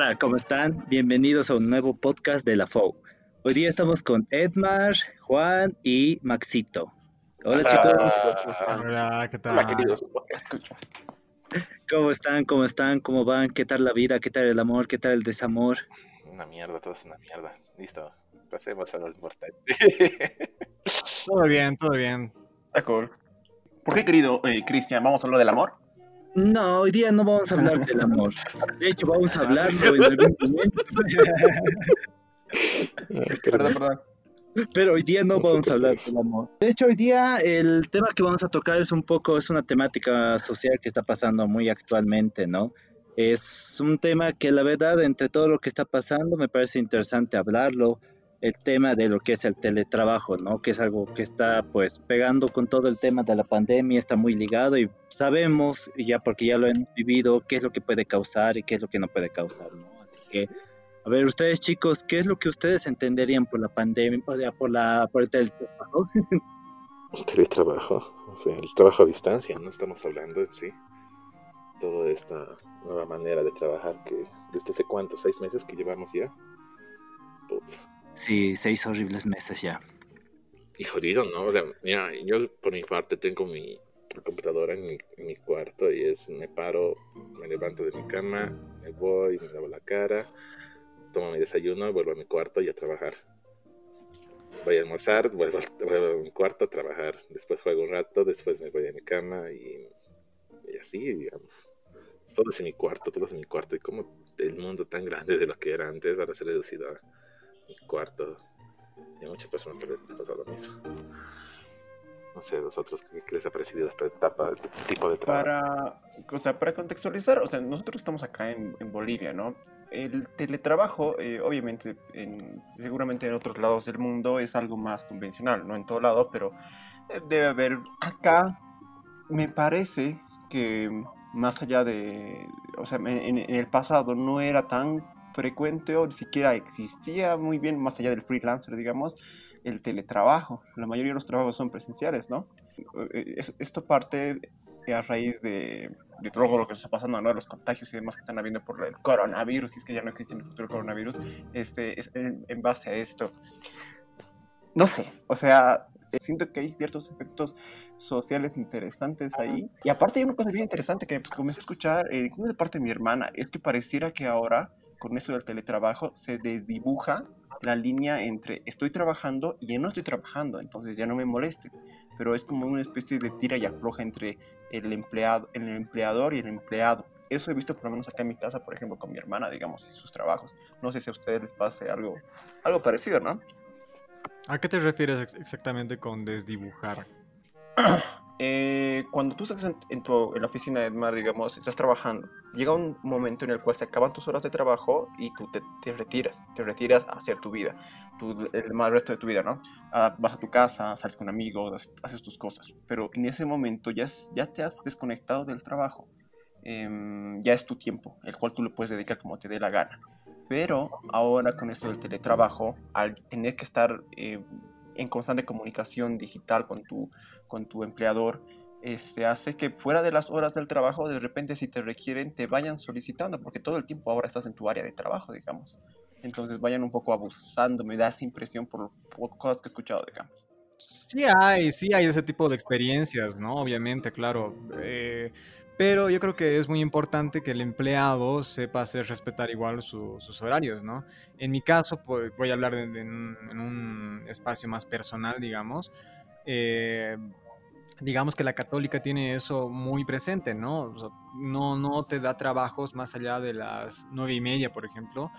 Hola, ¿cómo están? Bienvenidos a un nuevo podcast de la FOU. Hoy día estamos con Edmar, Juan y Maxito. Hola, chicos. Hola, ¿qué tal? Hola, queridos escuchas. ¿Cómo están? ¿Cómo están? ¿Cómo van? ¿Qué tal la vida? ¿Qué tal el amor? ¿Qué tal el desamor? Una mierda, todo es una mierda. Listo, pasemos a lo importante. Todo bien, todo bien. Está cool. ¿Por qué, querido eh, Cristian, vamos a hablar del amor? No, hoy día no vamos a hablar del amor. De hecho, vamos a hablarlo en algún momento. Perdón, perdón. Pero hoy día no vamos a hablar del amor. De hecho, hoy día el tema que vamos a tocar es un poco, es una temática social que está pasando muy actualmente, ¿no? Es un tema que la verdad, entre todo lo que está pasando, me parece interesante hablarlo. El tema de lo que es el teletrabajo, ¿no? Que es algo que está pues pegando con todo el tema de la pandemia, está muy ligado y sabemos, ya porque ya lo hemos vivido, qué es lo que puede causar y qué es lo que no puede causar, ¿no? Así que a ver, ustedes chicos, ¿qué es lo que ustedes entenderían por la pandemia, o sea, por, la, por el teletrabajo? Teletrabajo, o sea, el trabajo a distancia, no estamos hablando en sí. Toda esta nueva manera de trabajar que desde hace cuántos, seis meses que llevamos ya. Sí, seis horribles meses ya. Y jodido, ¿no? O sea, mira, yo por mi parte tengo mi computadora en mi, mi cuarto y es, me paro, me levanto de mi cama, me voy, me lavo la cara, tomo mi desayuno, vuelvo a mi cuarto y a trabajar. Voy a almorzar, vuelvo, vuelvo a mi cuarto a trabajar. Después juego un rato, después me voy a mi cama y, y así, digamos. Todo es en mi cuarto, todo es en mi cuarto. Y como el mundo tan grande de lo que era antes, ahora se ha reducido a mi cuarto. Y a muchas personas tal vez les pasa lo mismo. No sé, vosotros, ¿qué, les ha parecido esta etapa, este tipo de trabajo? Para, o sea, para contextualizar, o sea, nosotros estamos acá en, en Bolivia, ¿no? El teletrabajo, eh, obviamente, en, seguramente en otros lados del mundo es algo más convencional, no en todo lado, pero eh, debe haber acá, me parece que más allá de, o sea, en, en el pasado no era tan frecuente o ni siquiera existía muy bien, más allá del freelancer, digamos, el teletrabajo. La mayoría de los trabajos son presenciales, ¿no? Eh, es- Esto parte a raíz de, todo lo que está pasando, ¿no? Los contagios y demás que están habiendo por el coronavirus, si es que ya no existe en el futuro el coronavirus, este, es en, base a esto. No sé, o sea, eh, siento que hay ciertos efectos sociales interesantes ahí. Y aparte hay una cosa bien interesante que comencé a escuchar, eh, incluso de parte de mi hermana, es que pareciera que ahora, con eso del teletrabajo, se desdibuja la línea entre estoy trabajando y ya no estoy trabajando, entonces ya no me moleste. Pero es como una especie de tira y afloja entre el empleado, el empleador y el empleado. Eso he visto por lo menos acá en mi casa, por ejemplo, con mi hermana, digamos, y sus trabajos. No sé si a ustedes les pase algo, algo parecido, ¿no? ¿A qué te refieres ex- exactamente con desdibujar? Eh, cuando tú estás en, en tu, en la oficina de Edmar, digamos, estás trabajando, llega un momento en el cual se acaban tus horas de trabajo y tú te, te retiras, te retiras a hacer tu vida, tu, el resto de tu vida, ¿no? Ah, vas a tu casa, sales con amigos, haces- tus cosas, pero en ese momento ya, es- ya te has desconectado del trabajo, Em, ya es tu tiempo, el cual tú le puedes dedicar como te dé la gana. Pero ahora con esto del teletrabajo, al tener que estar eh, en constante comunicación digital con tu, con tu empleador, este, hace que fuera de las horas del trabajo, de repente si te requieren, te vayan solicitando, porque todo el tiempo ahora estás en tu área de trabajo, digamos. Entonces vayan un poco abusando, me da esa impresión por, cosas que he escuchado, digamos. Sí hay, sí hay ese tipo de experiencias, ¿no? Obviamente, claro. eh, pero yo creo que es muy importante que el empleado sepa hacer respetar igual su- sus horarios, ¿no? En mi caso, pues, voy a hablar de- de un- en un espacio más personal, digamos. eh, digamos que la católica tiene eso muy presente, ¿no? O sea, no, no te da trabajos más allá de las nueve y media, por ejemplo,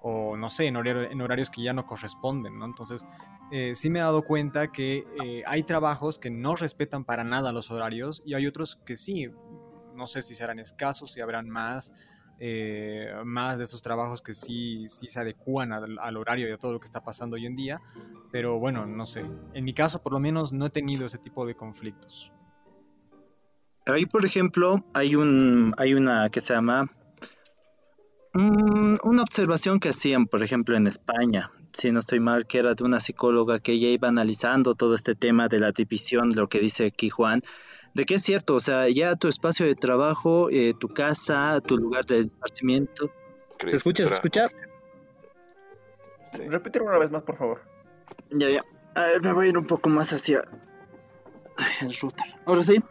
o no sé, en, horario- en horarios que ya no corresponden, ¿no? Entonces, eh, sí me he dado cuenta que eh, hay trabajos que no respetan para nada los horarios y hay otros que sí. No sé si serán escasos, si habrán más, eh, más de esos trabajos que sí, sí se adecúan al, al horario y a todo lo que está pasando hoy en día. Pero bueno, no sé. En mi caso, por lo menos, no he tenido ese tipo de conflictos. Ahí, por ejemplo, hay un, hay una que se llama mm, una observación que hacían, por ejemplo, en España, si no estoy mal, que era de una psicóloga que ella iba analizando todo este tema de la división, lo que dice aquí Juan, de que es cierto, o sea, ya tu espacio de trabajo, eh, tu casa, tu lugar de esparcimiento, ¿Se escucha? ¿Se escucha? Sí. una vez más, por favor. Ya, ya. A ver, me voy a ir un poco más hacia el router. ¿Ahora sí?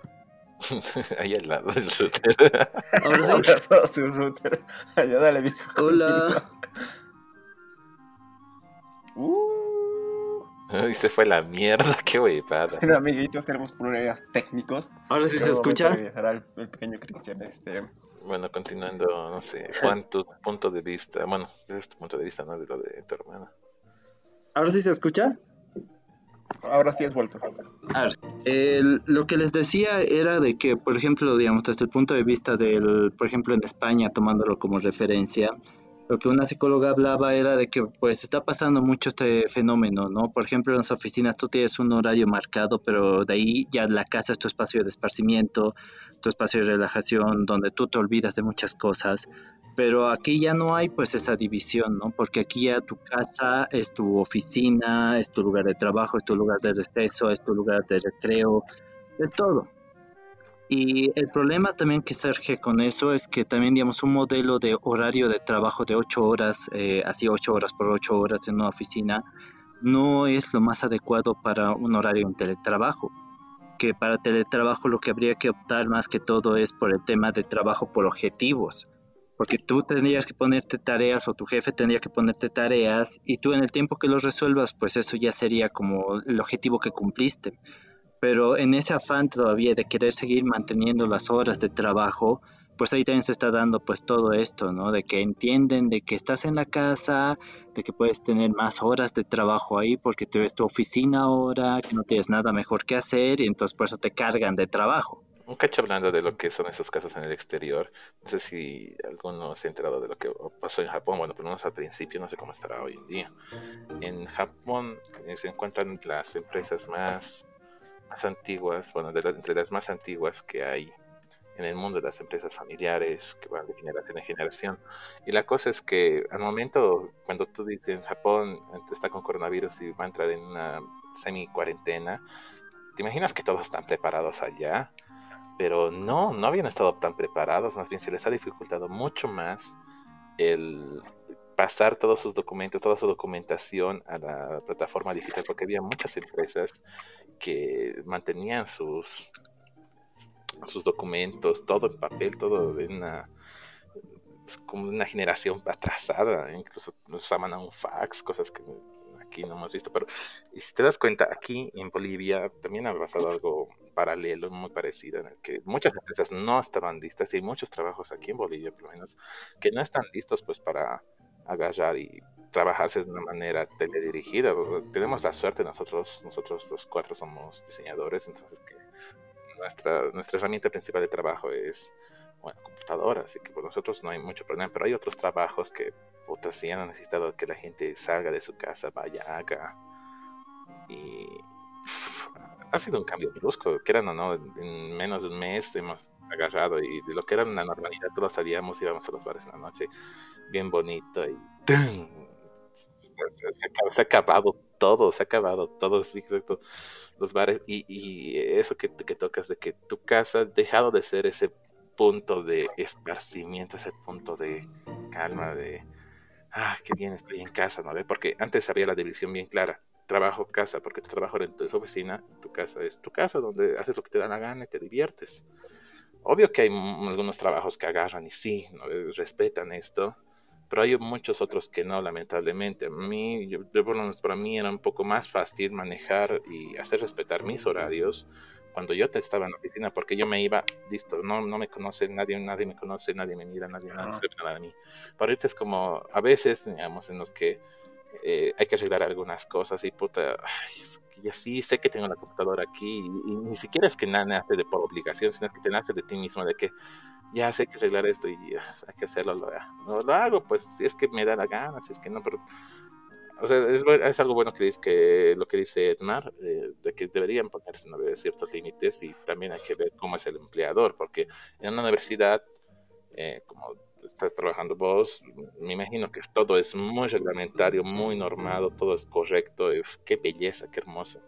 Ahí al lado del router. ¿Ahora sí? Ahora sí. router. Allá, dale, viejo. Hola. Y se fue la mierda, qué huevada. Bueno, amiguitos, tenemos problemas técnicos. Ahora sí se escucha. El, el pequeño Cristian, este. Bueno, continuando, no sé, Juan, tu punto de vista, bueno, es tu punto de vista, ¿no? De lo de tu hermana. ¿Ahora sí se escucha? Ahora sí es vuelto. A ver, lo que les decía era de que, por ejemplo, digamos, desde el punto de vista del, por ejemplo, en España, tomándolo como referencia, lo que una psicóloga hablaba era de que pues está pasando mucho este fenómeno, ¿no? Por ejemplo, en las oficinas tú tienes un horario marcado, pero de ahí ya la casa es tu espacio de esparcimiento, tu espacio de relajación, donde tú te olvidas de muchas cosas. Pero aquí ya no hay pues esa división, ¿no? Porque aquí ya tu casa es tu oficina, es tu lugar de trabajo, es tu lugar de receso, es tu lugar de recreo, es todo. Y el problema también que surge con eso es que también, digamos, un modelo de horario de trabajo de 8 horas, eh, así 8 horas por 8 horas en una oficina, no es lo más adecuado para un horario en teletrabajo. Que para teletrabajo lo que habría que optar más que todo es por el tema de trabajo por objetivos. Porque tú tendrías que ponerte tareas o tu jefe tendría que ponerte tareas y tú en el tiempo que los resuelvas, pues eso ya sería como el objetivo que cumpliste pero en ese afán todavía de querer seguir manteniendo las horas de trabajo, pues ahí también se está dando pues todo esto, ¿no? De que entienden de que estás en la casa, de que puedes tener más horas de trabajo ahí porque tú ves tu oficina ahora, que no tienes nada mejor que hacer y entonces por eso te cargan de trabajo. Un cacho hablando de lo que son esos casos en el exterior, no sé si alguno se ha enterado de lo que pasó en Japón, bueno, por lo menos al principio, no sé cómo estará hoy en día. En Japón eh, se encuentran las empresas más antiguas, bueno, de entre las más antiguas que hay en el mundo de las empresas familiares que van de generación en generación. Y la cosa es que al momento, cuando tú dices en Japón está con coronavirus y va a entrar en una semi-cuarentena, te imaginas que todos están preparados allá, pero no, no habían estado tan preparados, más bien se les ha dificultado mucho más el pasar todos sus documentos, toda su documentación a la plataforma digital, porque había muchas empresas que mantenían sus, sus documentos, todo en papel, todo en una como una generación atrasada, incluso usaban a un fax, cosas que aquí no hemos visto, pero si te das cuenta, aquí en Bolivia también ha pasado algo paralelo, muy parecido, en el que muchas empresas no estaban listas y muchos trabajos aquí en Bolivia, por lo menos, que no están listos pues para agarrar y trabajarse de una manera teledirigida. Tenemos la suerte nosotros, nosotros los cuatro somos diseñadores, entonces que nuestra, nuestra herramienta principal de trabajo es bueno, computadora, así que por nosotros no hay mucho problema, pero hay otros trabajos que puta, si han necesitado que la gente salga de su casa, vaya, haga. Y ha sido un cambio brusco, que eran o no, en menos de un mes hemos agarrado y de lo que era una normalidad, todos salíamos, íbamos a los bares en la noche, bien bonito y Se, ha acabado todo, se ha acabado todo, los bares y, eso que, que tocas de que tu casa ha dejado de ser ese punto de esparcimiento, ese punto de calma, de, ah, qué bien estoy en casa, ¿no? Porque antes había la división bien clara trabajo, casa, porque tu trabajo en tu oficina, tu casa es tu casa donde haces lo que te da la gana y te diviertes. Obvio que hay algunos trabajos que agarran y sí, ¿no? respetan esto, pero hay muchos otros que no, lamentablemente. A mí, yo, para mí era un poco más fácil manejar y hacer respetar mis horarios cuando yo te estaba en la oficina, porque yo me iba, listo, no, no me conoce nadie, nadie me conoce, nadie me mira, nadie, nadie nada de mí. Para ahorita es como, a veces, digamos, en los que eh, hay que arreglar algunas cosas y puta, ay, sí sé que tengo la computadora aquí y, ni siquiera es que nada nace de por obligación, sino que te nace de ti mismo, de que ya sé que arreglar esto y hay que hacerlo, lo, lo, hago, pues si es que me da la gana, si es que no, pero... O sea, es, es algo bueno que dice que lo que dice Edmar, eh, de que deberían ponerse ¿no? ciertos límites y también hay que ver cómo es el empleador, porque en una universidad, eh, como estás trabajando vos, me imagino que todo es muy reglamentario, muy normado, todo es correcto, qué belleza, qué hermoso.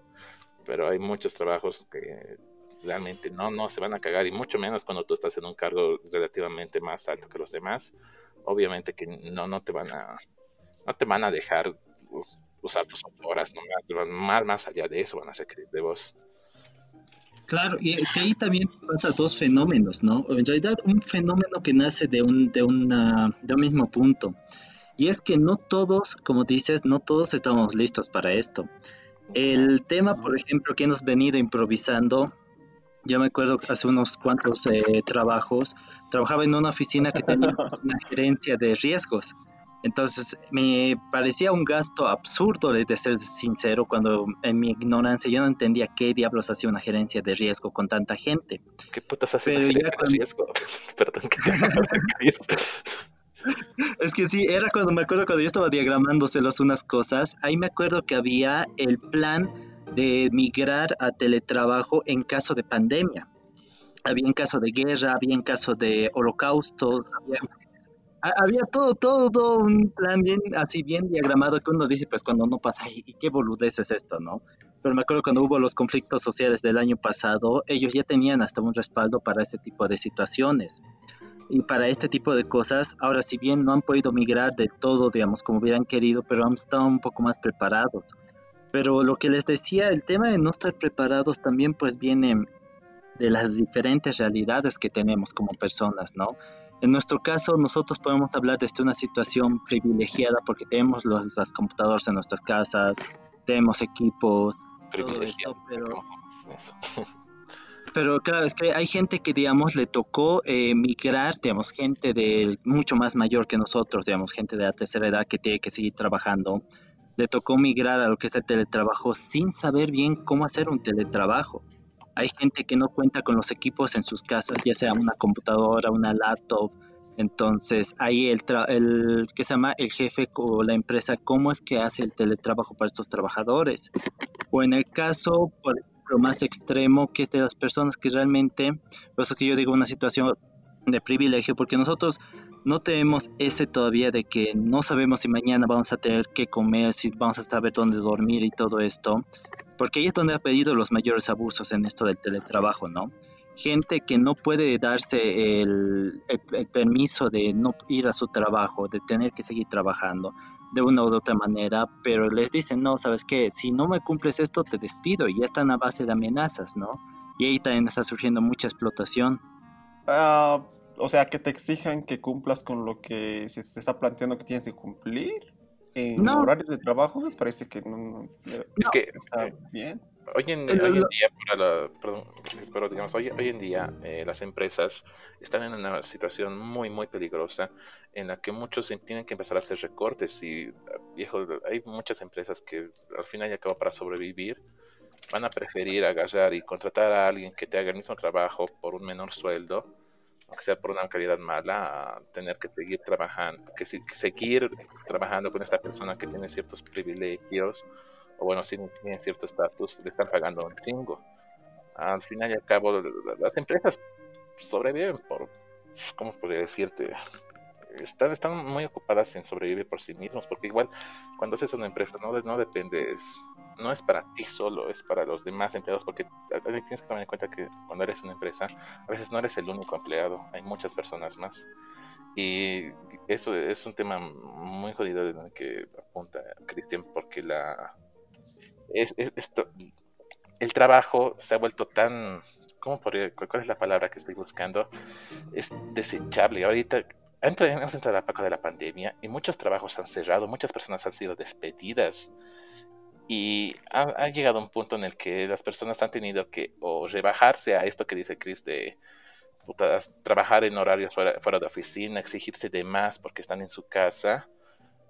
Pero hay muchos trabajos que realmente no, no se van a cagar, y mucho menos cuando tú estás en un cargo relativamente más alto que los demás, obviamente que no, no te van a no te van a dejar usar tus horas nomás, más, más allá de eso van a requerir de vos. Claro, y es que ahí también pasa dos fenómenos, ¿no? En realidad un fenómeno que nace de un, de, una, de un mismo punto. Y es que no todos, como dices, no todos estamos listos para esto. El tema, por ejemplo, que hemos venido improvisando, yo me acuerdo que hace unos cuantos eh, trabajos, trabajaba en una oficina que tenía una gerencia de riesgos. Entonces me parecía un gasto absurdo, de ser sincero, cuando en mi ignorancia yo no entendía qué diablos hacía una gerencia de riesgo con tanta gente. ¿Qué putas hace una gerencia de riesgo? Perdón, ¿qué Es que sí, era cuando me acuerdo cuando yo estaba diagramándoselos unas cosas, ahí me acuerdo que había el plan de migrar a teletrabajo en caso de pandemia. Había en caso de guerra, había en caso de holocaustos, había todo, todo un plan bien, así bien diagramado que uno dice, pues cuando no pasa, ¿y qué boludez es esto, no? Pero me acuerdo cuando hubo los conflictos sociales del año pasado, ellos ya tenían hasta un respaldo para este tipo de situaciones. Y para este tipo de cosas, ahora si bien no han podido migrar de todo, digamos, como hubieran querido, pero han estado un poco más preparados. Pero lo que les decía, el tema de no estar preparados también pues viene de las diferentes realidades que tenemos como personas, ¿no? En nuestro caso, nosotros podemos hablar desde una situación privilegiada porque tenemos los, las computadoras en nuestras casas, tenemos equipos, todo esto, pero... Pero claro, es que hay gente que, digamos, le tocó eh, migrar, digamos, gente de mucho más mayor que nosotros, digamos, gente de la tercera edad que tiene que seguir trabajando. Le tocó migrar a lo que es el teletrabajo sin saber bien cómo hacer un teletrabajo. Hay gente que no cuenta con los equipos en sus casas, ya sea una computadora, una laptop. Entonces, ahí el, el que se llama el jefe o la empresa, ¿cómo es que hace el teletrabajo para estos trabajadores? O en el caso, por ejemplo, más extremo, que es de las personas que realmente, por eso que yo digo una situación de privilegio, porque nosotros no tenemos ese todavía de que no sabemos si mañana vamos a tener que comer, si vamos a saber dónde dormir y todo esto porque ahí es donde ha pedido los mayores abusos en esto del teletrabajo, ¿no? Gente que no puede darse el, permiso de no ir a su trabajo, de tener que seguir trabajando de una u otra manera, pero les dicen, no, sabes qué, si no me cumples esto, te despido, y ya están a base de amenazas, ¿no? Y ahí también está surgiendo mucha explotación. Ah, o sea, que te exijan que cumplas con lo que se te está planteando que tienes que cumplir en no. horarios de trabajo me parece que no, es que está eh, bien. Hoy en, hoy en día, perdón, pero digamos, hoy, hoy en día eh, las empresas están en una situación muy, muy peligrosa en la que muchos tienen que empezar a hacer recortes y, viejo, hay muchas empresas que al final y al cabo para sobrevivir van a preferir agarrar y contratar a alguien que te haga el mismo trabajo por un menor sueldo aunque sea por una calidad mala, tener que seguir trabajando, que, seguir trabajando con esta persona que tiene ciertos privilegios, o bueno, si tiene cierto estatus, le están pagando un chingo. Al final y al cabo, las empresas sobreviven por, ¿cómo podría decirte? Están, están muy ocupadas en sobrevivir por sí mismos, porque igual cuando haces una empresa no, no dependes no es para ti solo, es para los demás empleados, porque tienes que tomar en cuenta que cuando eres una empresa, a veces no eres el único empleado, hay muchas personas más. Y eso es un tema muy jodido de que apunta Cristian, porque la es, esto, el trabajo se ha vuelto tan, ¿cómo podría, cuál es la palabra que estoy buscando? Es desechable. Ahorita hemos entrado a la época de la pandemia y muchos trabajos han cerrado, muchas personas han sido despedidas y ha, llegado un punto en el que las personas han tenido que o rebajarse a esto que dice Chris de trabajar en horarios fuera, de oficina, exigirse de más porque están en su casa,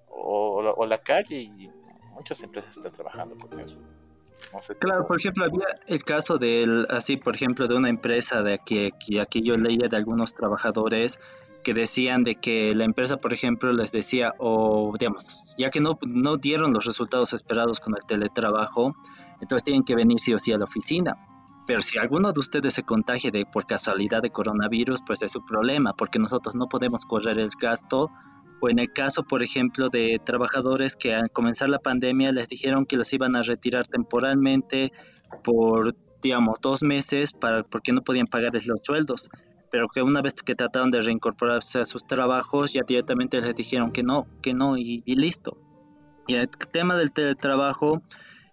o, la calle, y muchas empresas están trabajando con eso. claro, por ejemplo, había el caso del, así, por ejemplo, de una empresa de aquí, aquí, aquí yo leía de algunos trabajadores que decían de que la empresa, por ejemplo, les decía, o digamos, ya que no, no dieron los resultados esperados con el teletrabajo, entonces tienen que venir sí o sí a la oficina. Pero si alguno de ustedes se contagia de, por casualidad de coronavirus, pues es su problema, porque nosotros no podemos correr el gasto. O en el caso, por ejemplo, de trabajadores que al comenzar la pandemia les dijeron que los iban a retirar temporalmente por, digamos, dos meses para, porque no podían pagarles los sueldos pero que una vez que trataron de reincorporarse a sus trabajos, ya directamente les dijeron que no, que no, y, listo. Y el tema del teletrabajo,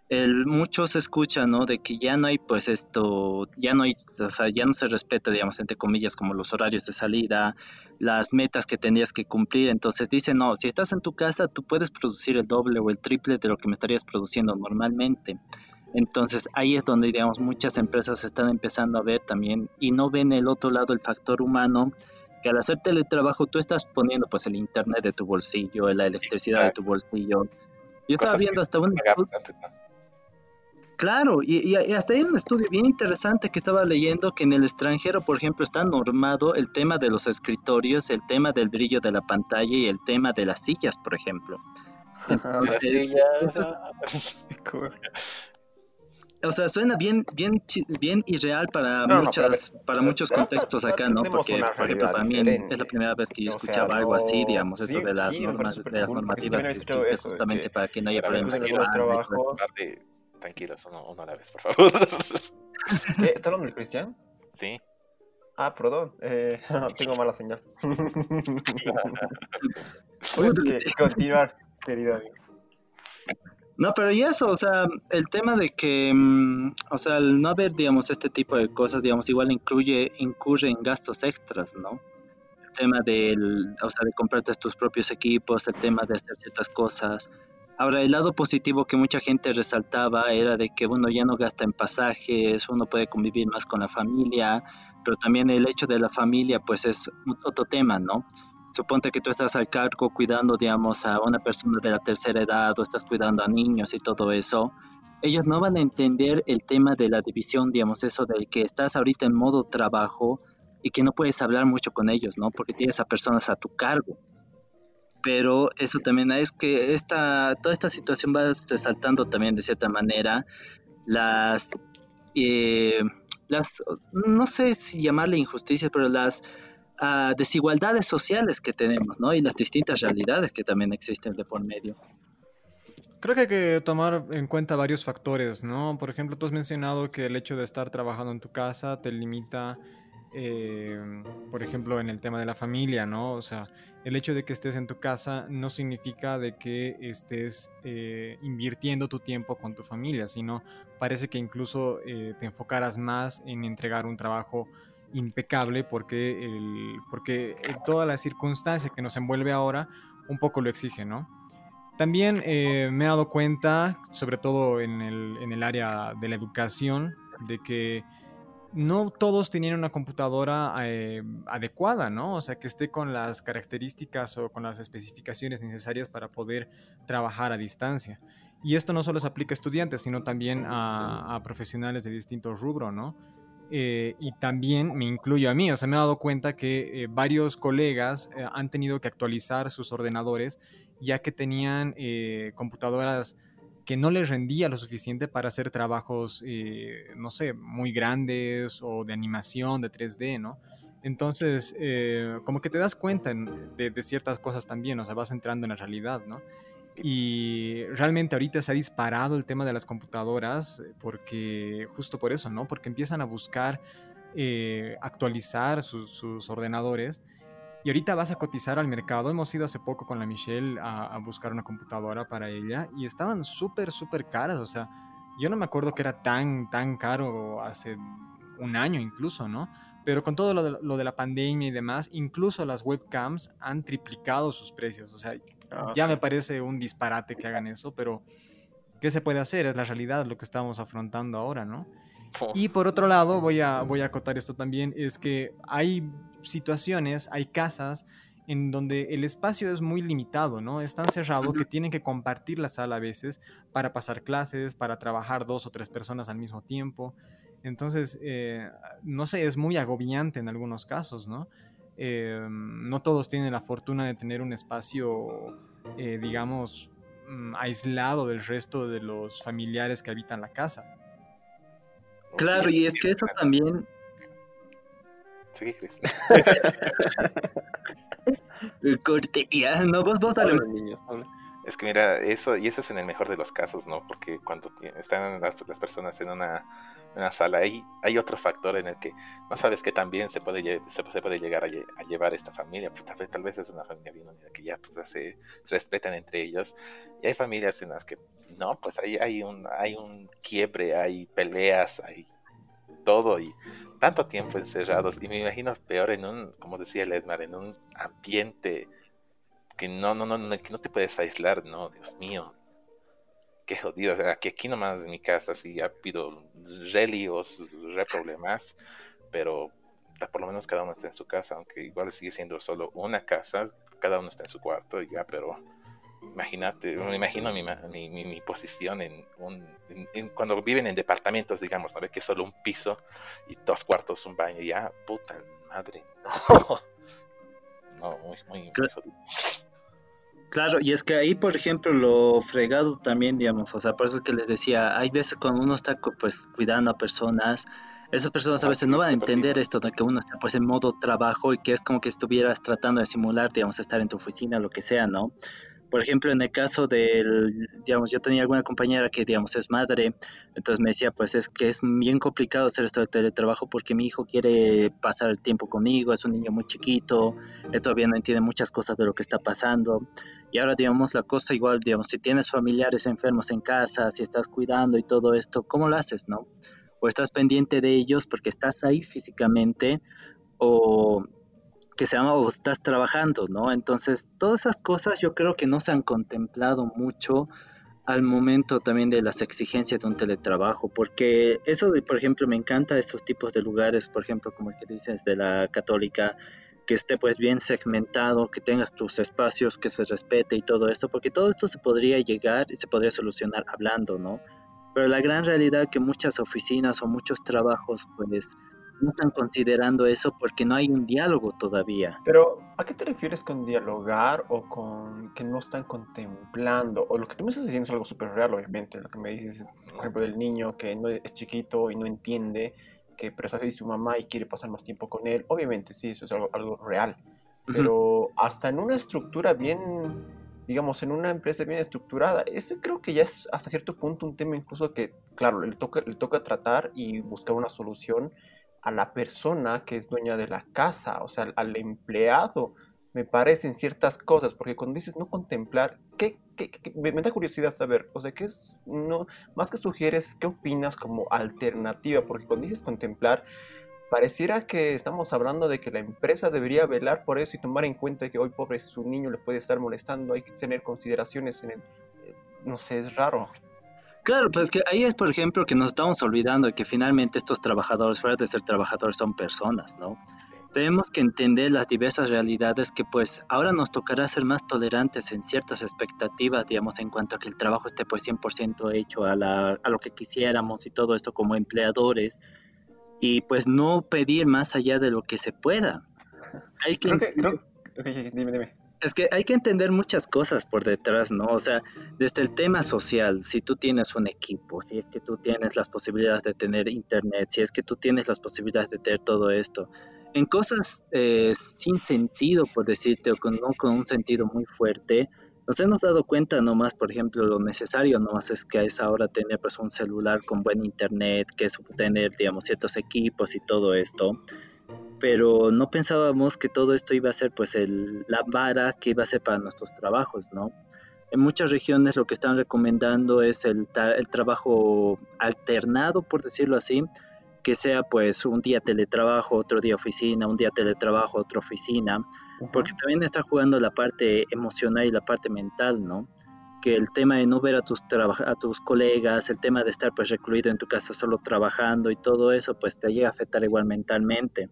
el, muchos escuchan. De que ya no hay, pues esto, ya no hay, o sea, ya no se respeta, digamos, entre comillas, como los horarios de salida, las metas que tendrías que cumplir. Entonces dicen, no, si estás en tu casa, tú puedes producir el doble o el triple de lo que me estarías produciendo normalmente. Entonces ahí es donde, digamos, muchas empresas están empezando a ver también y no ven el otro lado, el factor humano, que al hacer teletrabajo tú estás poniendo pues el internet de tu bolsillo, la electricidad de tu bolsillo. Yo estaba viendo hasta un... Claro, y, hasta hay un estudio bien interesante que estaba leyendo que en el extranjero, por ejemplo, está normado el tema de los escritorios, el tema del brillo de la pantalla y el tema de las sillas, por ejemplo. o sea, suena bien, bien, bien irreal para muchas, para muchos contextos acá, ¿no? Porque, por ejemplo, para mí es la primera vez que yo escuchaba algo así, digamos, esto de las normas, de las normativas que existe justamente para que no haya problemas de trabajo tranquilos, uno, uno a la vez, por favor. ¿Qué? ¿Está hablando el Cristian? Sí. Ah, perdón, eh, tengo mala señal. Puedes continuar, querido amigo. No, pero y eso, o sea, el tema de que, mm, o sea, el no haber, digamos, este tipo de cosas, digamos, igual incluye, incurre en gastos extras, ¿no? El tema del, o sea, de comprarte tus propios equipos, el tema de hacer ciertas cosas, Ahora, el lado positivo que mucha gente resaltaba era de que uno ya no gasta en pasajes, uno puede convivir más con la familia, pero también el hecho de la familia, pues es otro tema, ¿no? Suponte que tú estás al cargo cuidando, digamos, a una persona de la tercera edad o estás cuidando a niños y todo eso. Ellos no van a entender el tema de la división, digamos, eso de que estás ahorita en modo trabajo y que no puedes hablar mucho con ellos, ¿no? Porque tienes a personas a tu cargo pero eso también es que esta, toda esta situación va resaltando también de cierta manera las, eh, las no sé si llamarle injusticias, pero las uh, desigualdades sociales que tenemos, ¿no? Y las distintas realidades que también existen de por medio. Creo que hay que tomar en cuenta varios factores, ¿no? Por ejemplo, tú has mencionado que el hecho de estar trabajando en tu casa te limita eh, por ejemplo, en el tema de la familia, ¿no? O sea, el hecho de que estés en tu casa no significa de que estés eh, invirtiendo tu tiempo con tu familia, sino parece que incluso eh, te enfocaras más en entregar un trabajo impecable porque, porque toda la circunstancia que nos envuelve ahora un poco lo exige, ¿no? También me he dado cuenta, sobre todo en el, en el área de la educación, de que no todos tenían una computadora eh, adecuada, ¿no? O sea, que esté con las características o con las especificaciones necesarias para poder trabajar a distancia. Y esto no solo se aplica a estudiantes, sino también a, profesionales de distintos rubros, ¿no? Eh, y también me incluyo a mí, o sea, me he dado cuenta que eh, varios colegas han tenido que actualizar sus ordenadores ya que tenían computadoras que no les rendía lo suficiente para hacer trabajos, eh, no sé, muy grandes o de animación, de 3D, ¿no? Entonces, eh, como que te das cuenta de, ciertas cosas también, o sea, vas entrando en la realidad, ¿no? Y realmente ahorita se ha disparado el tema de las computadoras porque, justo por eso, ¿no? Porque empiezan a buscar eh, actualizar sus ordenadores y ahorita vas a cotizar al mercado. Hemos ido hace poco con la Michelle a, buscar una computadora para ella y estaban súper, súper caras. O sea, yo no me acuerdo que era tan, tan caro hace un año incluso, ¿no? Pero con todo lo de, la pandemia y demás, incluso las webcams han triplicado sus precios. O sea, ah, ya me parece un disparate que hagan eso, pero ¿qué se puede hacer? Es la realidad lo que estamos afrontando ahora, ¿no? Y por otro lado, voy a, voy a acotar esto también, es que hay situaciones, hay casas en donde el espacio es muy limitado, ¿no? Es tan cerrado que tienen que compartir la sala a veces para pasar clases, para trabajar dos o tres personas al mismo tiempo. Entonces, eh, no sé, es muy agobiante en algunos casos, ¿no? Eh, no todos tienen la fortuna de tener un espacio, eh, digamos, mm, aislado del resto de los familiares que habitan la casa. Claro, y es que eso también Sí. Corte, ya, no, vos, vos dale. niños, Es que mira, eso, y eso es en el mejor de los casos, ¿no? Porque cuando están las, personas en una, una, sala, hay, hay otro factor en el que no sabes que también se puede, se, puede llegar a, llevar esta familia. Pues, tal, vez, tal vez es una familia bien unida, que ya pues, se, respetan entre ellos. Y hay familias en las que, no, pues hay, hay, un, hay un quiebre, hay peleas, hay todo y tanto tiempo encerrados. Y me imagino peor en un, como decía Lesmar, en un ambiente que no, no, no, que no te puedes aislar, no, Dios mío. Qué jodido, o sea, que aquí nomás en mi casa sí ha habido re líos, re problemas, pero por lo menos cada uno está en su casa, aunque igual sigue siendo solo una casa, cada uno está en su cuarto y ya, pero imagínate, me imagino mi, mi, mi, posición en, un, cuando viven en departamentos, digamos, ¿no? Que es solo un piso y dos cuartos, un baño, ya, puta madre, no. No, muy, muy, Claro, y es que ahí, por ejemplo, lo fregado también, digamos, o sea, por eso es que les decía, hay veces cuando uno está pues cuidando a personas, esas personas a veces no van a entender esto de que uno está pues en modo trabajo y que es como que estuvieras tratando de simular, digamos, estar en tu oficina, lo que sea, ¿no? Por ejemplo, en el caso del, digamos, yo tenía alguna compañera que, digamos, es madre, entonces me decía, pues es que es bien complicado hacer esto de teletrabajo porque mi hijo quiere pasar el tiempo conmigo, es un niño muy chiquito, él todavía no entiende muchas cosas de lo que está pasando. Y ahora, digamos, la cosa igual, digamos, si tienes familiares enfermos en casa, si estás cuidando y todo esto, ¿cómo lo haces, no? O estás pendiente de ellos porque estás ahí físicamente, o que se llama o estás trabajando, ¿no? Entonces, todas esas cosas yo creo que no se han contemplado mucho al momento también de las exigencias de un teletrabajo, porque eso de, por ejemplo, me encanta esos tipos de lugares, por ejemplo, como el que dices de la católica, que esté pues bien segmentado, que tengas tus espacios, que se respete y todo esto, porque todo esto se podría llegar y se podría solucionar hablando, ¿no? Pero la gran realidad que muchas oficinas o muchos trabajos pues no están considerando eso porque no hay un diálogo todavía. Pero, ¿a qué te refieres con dialogar o con que no están contemplando? O lo que tú me estás diciendo es algo súper real, obviamente. Lo que me dices, por ejemplo, del niño que no es chiquito y no entiende que pero está su mamá y quiere pasar más tiempo con él. Obviamente, sí, eso es algo, algo real. Pero hasta en una estructura bien, digamos, en una empresa bien estructurada, ese creo que ya es hasta cierto punto un tema incluso que, claro, le toca, le toca tratar y buscar una solución a la persona que es dueña de la casa, o sea, al empleado, me parecen ciertas cosas, porque cuando dices no contemplar, ¿qué, me, da curiosidad saber, o sea, ¿qué es, no, más que sugieres, qué opinas como alternativa? Porque cuando dices contemplar, pareciera que estamos hablando de que la empresa debería velar por eso y tomar en cuenta que hoy pobre su niño le puede estar molestando, hay que tener consideraciones en el, eh, no sé, es raro. Claro, pues que ahí es, por ejemplo, que nos estamos olvidando de que finalmente estos trabajadores, fuera de ser trabajadores, son personas, ¿no? Tenemos que entender las diversas realidades que pues ahora nos tocará ser más tolerantes en ciertas expectativas, digamos, en cuanto a que el trabajo esté pues 100% hecho a, la, a lo que quisiéramos y todo esto como empleadores y pues no pedir más allá de lo que se pueda. Hay que... Creo que creo... dime, dime es que hay que entender muchas cosas por detrás, ¿no? O sea, desde el tema social, si tú tienes un equipo, si es que tú tienes las posibilidades de tener internet, si es que tú tienes las posibilidades de tener todo esto, en cosas eh, sin sentido, por decirte, o con, con un sentido muy fuerte, nos hemos dado cuenta nomás, por ejemplo, lo necesario nomás es que es ahora tener pues un celular con buen internet, que es tener, digamos, ciertos equipos y todo esto pero no pensábamos que todo esto iba a ser pues el, la vara que iba a ser para nuestros trabajos, ¿no? En muchas regiones lo que están recomendando es el, el trabajo alternado, por decirlo así, que sea pues un día teletrabajo, otro día oficina, un día teletrabajo, otra oficina, porque también está jugando la parte emocional y la parte mental, ¿no? Que el tema de no ver a tus, a tus colegas, el tema de estar pues recluido en tu casa solo trabajando y todo eso, pues te llega a afectar igual mentalmente.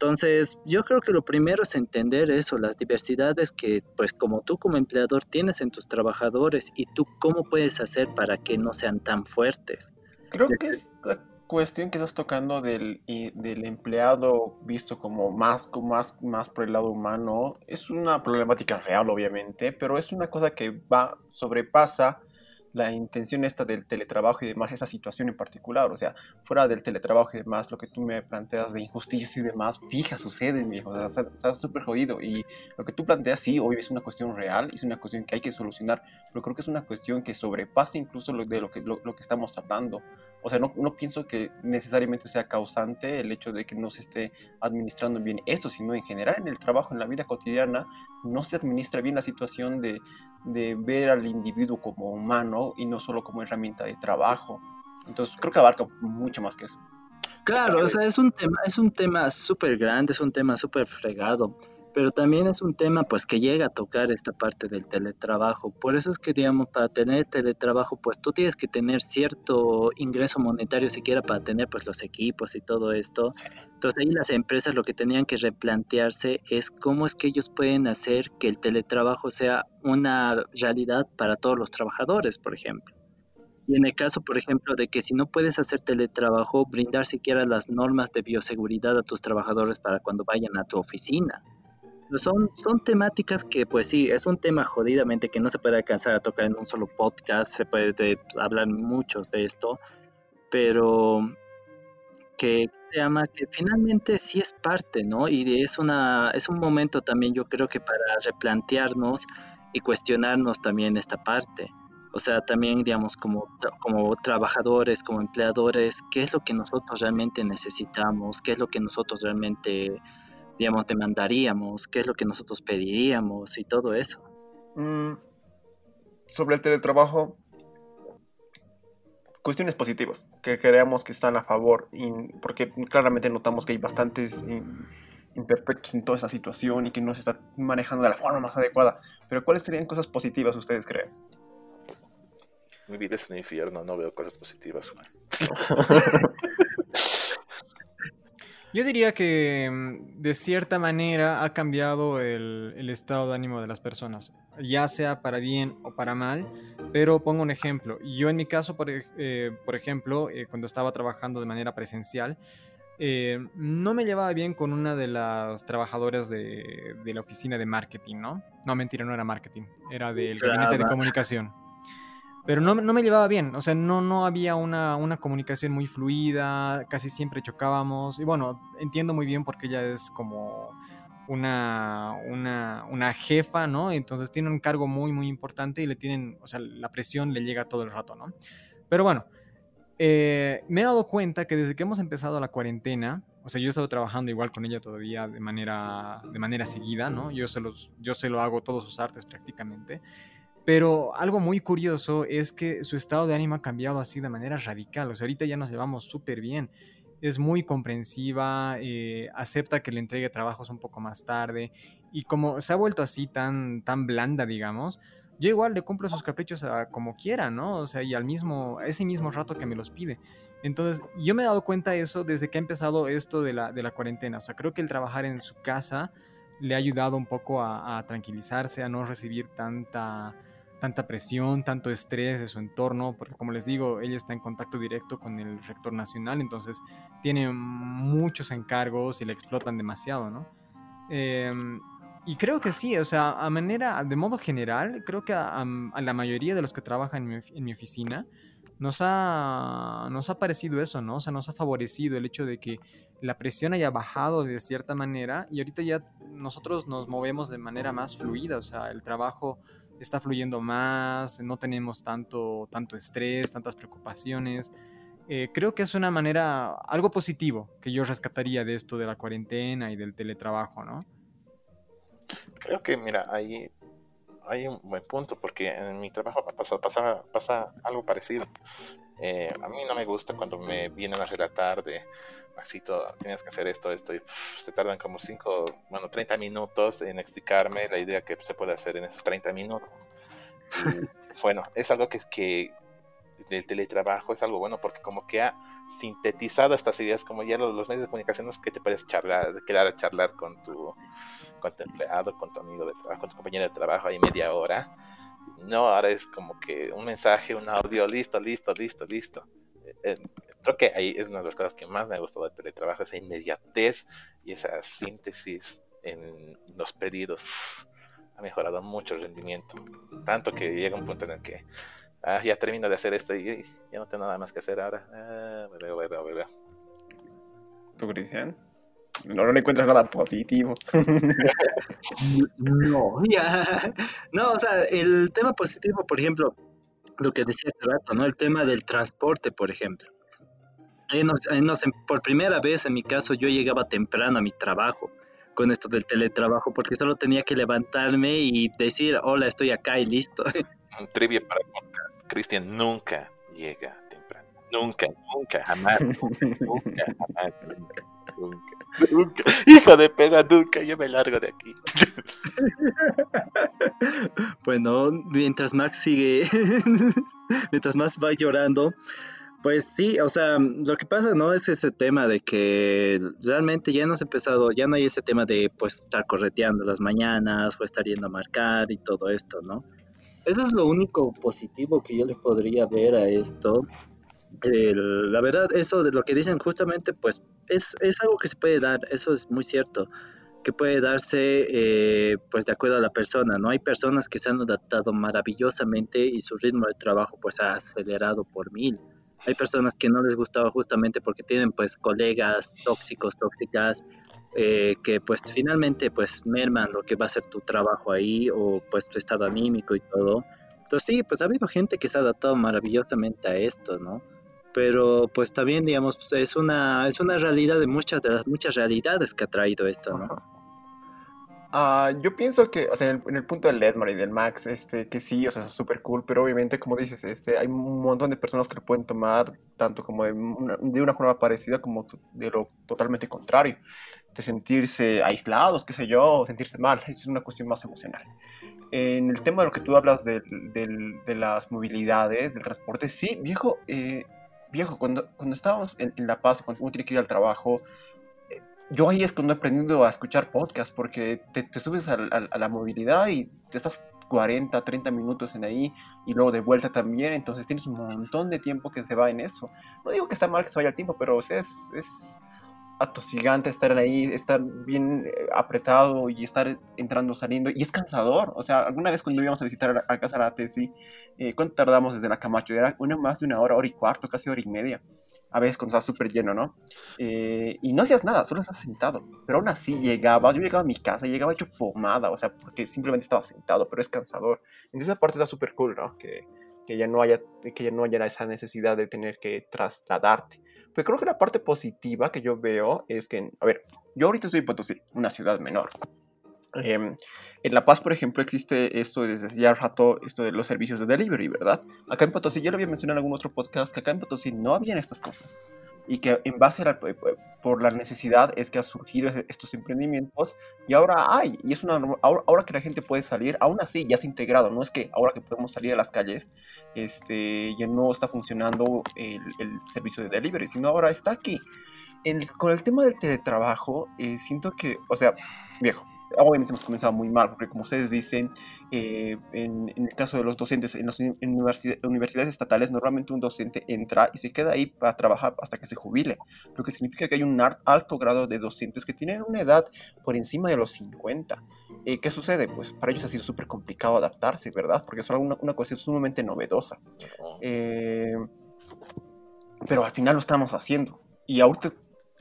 Entonces, yo creo que lo primero es entender eso, las diversidades que, pues, como tú como empleador tienes en tus trabajadores y tú cómo puedes hacer para que no sean tan fuertes. Creo que es la cuestión que estás tocando del, del empleado visto como más, más, más por el lado humano. Es una problemática real, obviamente, pero es una cosa que va, sobrepasa la intención esta del teletrabajo y demás, esta situación en particular. O sea, fuera del teletrabajo y demás, lo que tú me planteas de injusticias y demás, fija, sucede, viejo. O sea, está súper jodido. Y lo que tú planteas, sí, hoy es una cuestión real, es una cuestión que hay que solucionar, pero creo que es una cuestión que sobrepasa incluso lo de lo que, lo, que estamos hablando. O sea, no, no, pienso que necesariamente sea causante el hecho de que no se esté administrando bien esto, sino en general en el trabajo, en la vida cotidiana, no se administra bien la situación de, de ver al individuo como humano y no solo como herramienta de trabajo. Entonces creo que abarca mucho más que eso. Claro, o sea, es un tema, es un tema súper grande, es un tema súper fregado, pero también es un tema pues que llega a tocar esta parte del teletrabajo. Por eso es que digamos, para tener teletrabajo, pues tú tienes que tener cierto ingreso monetario siquiera para tener pues los equipos y todo esto. Entonces ahí las empresas lo que tenían que replantearse es cómo es que ellos pueden hacer que el teletrabajo sea una realidad para todos los trabajadores, por ejemplo. Y en el caso, por ejemplo, de que si no puedes hacer teletrabajo, brindar siquiera las normas de bioseguridad a tus trabajadores para cuando vayan a tu oficina. Son, son temáticas que, pues sí, es un tema jodidamente que no se puede alcanzar a tocar en un solo podcast, se puede pues, hablar muchos de esto, pero que se llama que finalmente sí es parte, ¿no? Y es una es un momento también yo creo que para replantearnos y cuestionarnos también esta parte. O sea, también digamos como como trabajadores, como empleadores, qué es lo que nosotros realmente necesitamos, qué es lo que nosotros realmente digamos demandaríamos, qué es lo que nosotros pediríamos y todo eso. Mm, sobre el teletrabajo, cuestiones positivas que creemos que están a favor, porque claramente notamos que hay bastantes imperfectos en toda esa situación y que no se está manejando de la forma más adecuada. Pero ¿cuáles serían cosas positivas ustedes creen? Mi vida es un infierno, no veo cosas positivas. Yo diría que mm, de cierta manera ha cambiado el, el, estado de ánimo de las personas, ya sea para bien o para mal, pero pongo un ejemplo. Yo en mi caso, por, eh, por ejemplo, eh, cuando estaba trabajando de manera presencial, eh, no me llevaba bien con una de las trabajadoras de, de, la oficina de marketing, ¿no? No, mentira, no era marketing, era del gabinete de comunicación. Pero no, no, me llevaba bien, o sea, no, no había una, una, comunicación muy fluida, casi siempre chocábamos. Y bueno, entiendo muy bien porque ella es como una, una, una, jefa, ¿no? Entonces tiene un cargo muy, muy importante y le tienen, o sea, la presión le llega todo el rato, ¿no? Pero bueno, eh, me he dado cuenta que desde que hemos empezado la cuarentena, o sea, yo he estado trabajando igual con ella todavía de manera, de manera seguida, ¿no? Yo se, los, yo se lo hago todos sus artes prácticamente. Pero algo muy curioso es que su estado de ánimo ha cambiado así de manera radical. O sea, ahorita ya nos llevamos súper bien. Es muy comprensiva, eh, acepta que le entregue trabajos un poco más tarde. Y como se ha vuelto así tan, tan blanda, digamos, yo igual le cumplo sus caprichos a como quiera, ¿no? O sea, y al mismo, ese mismo rato que me los pide. Entonces, yo me he dado cuenta de eso desde que ha empezado esto de la, de la cuarentena. O sea, creo que el trabajar en su casa le ha ayudado un poco a, a tranquilizarse, a no recibir tanta tanta presión, tanto estrés de su entorno, porque como les digo, ella está en contacto directo con el rector nacional, entonces tiene muchos encargos y le explotan demasiado, ¿no? Em, y creo que sí, o sea, a manera, de modo general, creo que a, la mayoría de los que trabajan en mi, oficina nos ha, nos ha parecido eso, ¿no? O sea, nos ha favorecido el hecho de que la presión haya bajado de cierta manera y ahorita ya nosotros nos movemos de manera más fluida, o sea, el trabajo está fluyendo más, no tenemos tanto, tanto estrés, tantas preocupaciones. Eh, creo que es una manera, algo positivo que yo rescataría de esto de la cuarentena y del teletrabajo, ¿no? Creo que, mira, ahí hay un buen punto, porque en mi trabajo pasa, pasa, algo parecido. Eh, a mí no me gusta cuando me vienen a relatar de, Maxito, tienes que hacer esto, esto, y se tardan como 5, bueno, 30 minutos en explicarme la idea que se puede hacer en esos 30 minutos. bueno, es algo que, que del teletrabajo es algo bueno porque como que ha sintetizado estas ideas, como ya los, medios de comunicación es que te puedes charlar, quedar a charlar con tu, con tu empleado, con tu amigo de trabajo, con tu compañero de trabajo ahí media hora. No, ahora es como que un mensaje, un audio, listo, listo, listo, listo. Eh, eh, creo que ahí es una de las cosas que más me ha gustado del teletrabajo, esa inmediatez y esa síntesis en los pedidos. Ha mejorado mucho el rendimiento. Tanto que llega un punto en el que ah, ya termino de hacer esto y, ya no tengo nada más que hacer ahora. Ah. ¿Tú, Cristian? No, no le encuentras nada positivo. no, ya. No, o sea, el tema positivo, por ejemplo, lo que decía hace rato, ¿no? El tema del transporte, por ejemplo. Por primera vez en mi caso yo llegaba temprano a mi trabajo con esto del teletrabajo porque solo tenía que levantarme y decir hola estoy acá y listo. Un trivia para podcast. Cristian nunca llega temprano. Nunca, nunca, jamás. nunca, jamás, nunca, nunca, nunca. Hijo de perra, nunca, yo me largo de aquí. bueno, mientras Max sigue, mientras Max va llorando, pues sí, o sea, lo que pasa no es ese tema de que realmente ya no ha empezado, ya no hay ese tema de pues estar correteando las mañanas o estar yendo a marcar y todo esto, ¿no? Eso es lo único positivo que yo le podría ver a esto. la verdad, eso de lo que dicen justamente, pues es, es, algo que se puede dar, eso es muy cierto, que puede darse eh, pues de acuerdo a la persona, ¿no? Hay personas que se han adaptado maravillosamente y su ritmo de trabajo pues ha acelerado por mil hay personas que no les gustaba justamente porque tienen pues colegas tóxicos, tóxicas, eh, que pues finalmente pues merman lo que va a ser tu trabajo ahí o pues tu estado anímico y todo. Entonces sí, pues ha habido gente que se ha adaptado maravillosamente a esto, ¿no? Pero pues también digamos pues, es una es una realidad de muchas de las muchas realidades que ha traído esto, ¿no? Ah, yo pienso que, o sea, en el, punto del Edmar y del Max, este, que sí, o sea, es súper cool, pero obviamente, como dices, este, hay un montón de personas que lo pueden tomar tanto como de una, de una forma parecida como de lo totalmente contrario, de sentirse aislados, qué sé yo, sentirse mal, es una cuestión más emocional. En el tema de lo que tú hablas de, de las movilidades, del transporte, sí, viejo, eh, viejo, cuando, cuando estábamos en, en La Paz, cuando uno tiene que ir al trabajo, yo ahí es cuando he aprendido a escuchar podcast porque te, subes a, la movilidad y te estás 40, 30 minutos en ahí y luego de vuelta también, entonces tienes un montón de tiempo que se va en eso. No digo que está mal que se vaya el tiempo, pero es, es atosigante estar ahí, estar bien eh, apretado y estar entrando, saliendo, y es cansador. O sea, alguna vez cuando íbamos a visitar a, casa de la eh, ¿cuánto tardamos desde la Camacho? Era una más de una hora, hora y cuarto, casi hora y media a veces cuando estaba súper lleno, ¿no? Eh, y no hacías nada, solo estás sentado. Pero aún así llegaba, yo llegaba a mi casa, llegaba hecho pomada, o sea, porque simplemente estaba sentado, pero es cansador. Entonces esa parte está súper cool, ¿no? Que, que, ya no haya, que ya no haya esa necesidad de tener que trasladarte. Pero creo que la parte positiva que yo veo es que, a ver, yo ahorita estoy en Potosí, una ciudad menor. Em, en La Paz, por ejemplo, existe esto desde ya rato, esto de los servicios de delivery, ¿verdad? Acá en Potosí, yo lo había mencionado en algún otro podcast, que acá en Potosí no habían estas cosas. Y que en base a eh, por la necesidad es que han surgido estos emprendimientos y ahora hay, y es una ahora, que la gente puede salir, aún así ya se ha integrado, no es que ahora que podemos salir a las calles, este, ya no está funcionando el, servicio de delivery, sino ahora está aquí. con el tema del teletrabajo, eh, siento que, o sea, viejo, obviamente hemos comenzado muy mal, porque como ustedes dicen, eh, en, el caso de los docentes en las universidades estatales, normalmente un docente entra y se queda ahí para trabajar hasta que se jubile, lo que significa que hay un alto grado de docentes que tienen una edad por encima de los 50. Eh, ¿Qué sucede? Pues para ellos ha sido súper complicado adaptarse, ¿verdad? Porque es una, una cuestión sumamente novedosa. Eh, pero al final lo estamos haciendo. Y ahorita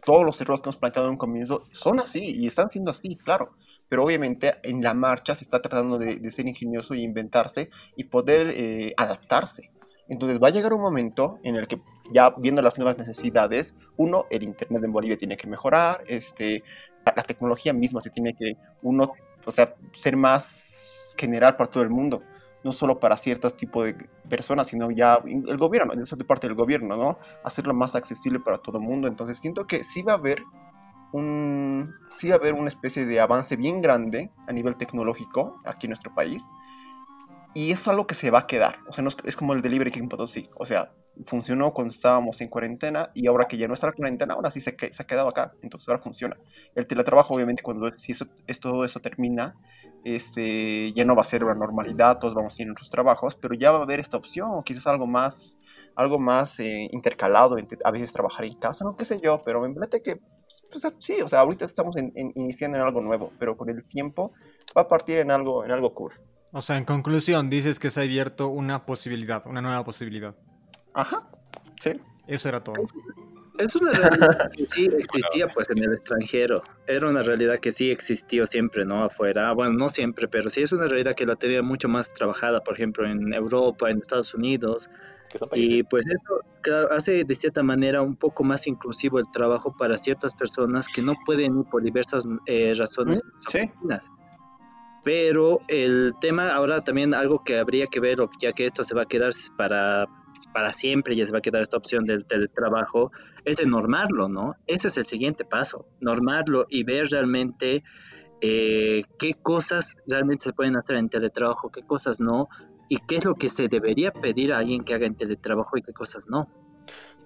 todos los errores que hemos planteado en un comienzo son así y están siendo así, claro pero obviamente en la marcha se está tratando de, ser ingenioso y inventarse y poder eh, adaptarse. Entonces va a llegar un momento en el que ya viendo las nuevas necesidades, uno, el Internet en Bolivia tiene que mejorar, este, la, tecnología misma se tiene que, uno, o sea, ser más general para todo el mundo, no solo para ciertos tipos de personas, sino ya el gobierno, eso de parte del gobierno, ¿no? Hacerlo más accesible para todo el mundo. Entonces siento que sí va a haber un, sí va a haber una especie de avance bien grande a nivel tecnológico aquí en nuestro país. Y es algo que se va a quedar. O sea, es, como el delivery que en Potosí. O sea, funcionó cuando estábamos en cuarentena y ahora que ya no está la cuarentena, ahora sí se, se ha quedado acá. Entonces ahora funciona. El teletrabajo, obviamente, cuando si eso, todo eso termina, este, ya no va a ser una normalidad, todos vamos a ir a nuestros trabajos, pero ya va a haber esta opción, o quizás algo más, algo más eh, intercalado, entre, a veces trabajar en casa, no qué sé yo, pero me parece que pues, sí, o sea, ahorita estamos iniciando en algo nuevo, pero con el tiempo va a partir en algo, en algo cool. O sea, en conclusión, dices que se ha abierto una posibilidad, una nueva posibilidad. Ajá, sí. Eso era todo. Es una realidad que sí existía pues en el extranjero. Era una realidad que sí existió siempre, ¿no? Afuera. Bueno, no siempre, pero sí es una realidad que la tenía mucho más trabajada, por ejemplo, en Europa, en Estados Unidos. Y pues eso hace de cierta manera un poco más inclusivo el trabajo para ciertas personas que no pueden ir por diversas eh, razones. Sí. Pero el tema ahora también algo que habría que ver, ya que esto se va a quedar para para siempre ya se va a quedar esta opción del teletrabajo, es de normarlo, ¿no? Ese es el siguiente paso, normarlo y ver realmente eh, qué cosas realmente se pueden hacer en teletrabajo, qué cosas no, y qué es lo que se debería pedir a alguien que haga en teletrabajo y qué cosas no.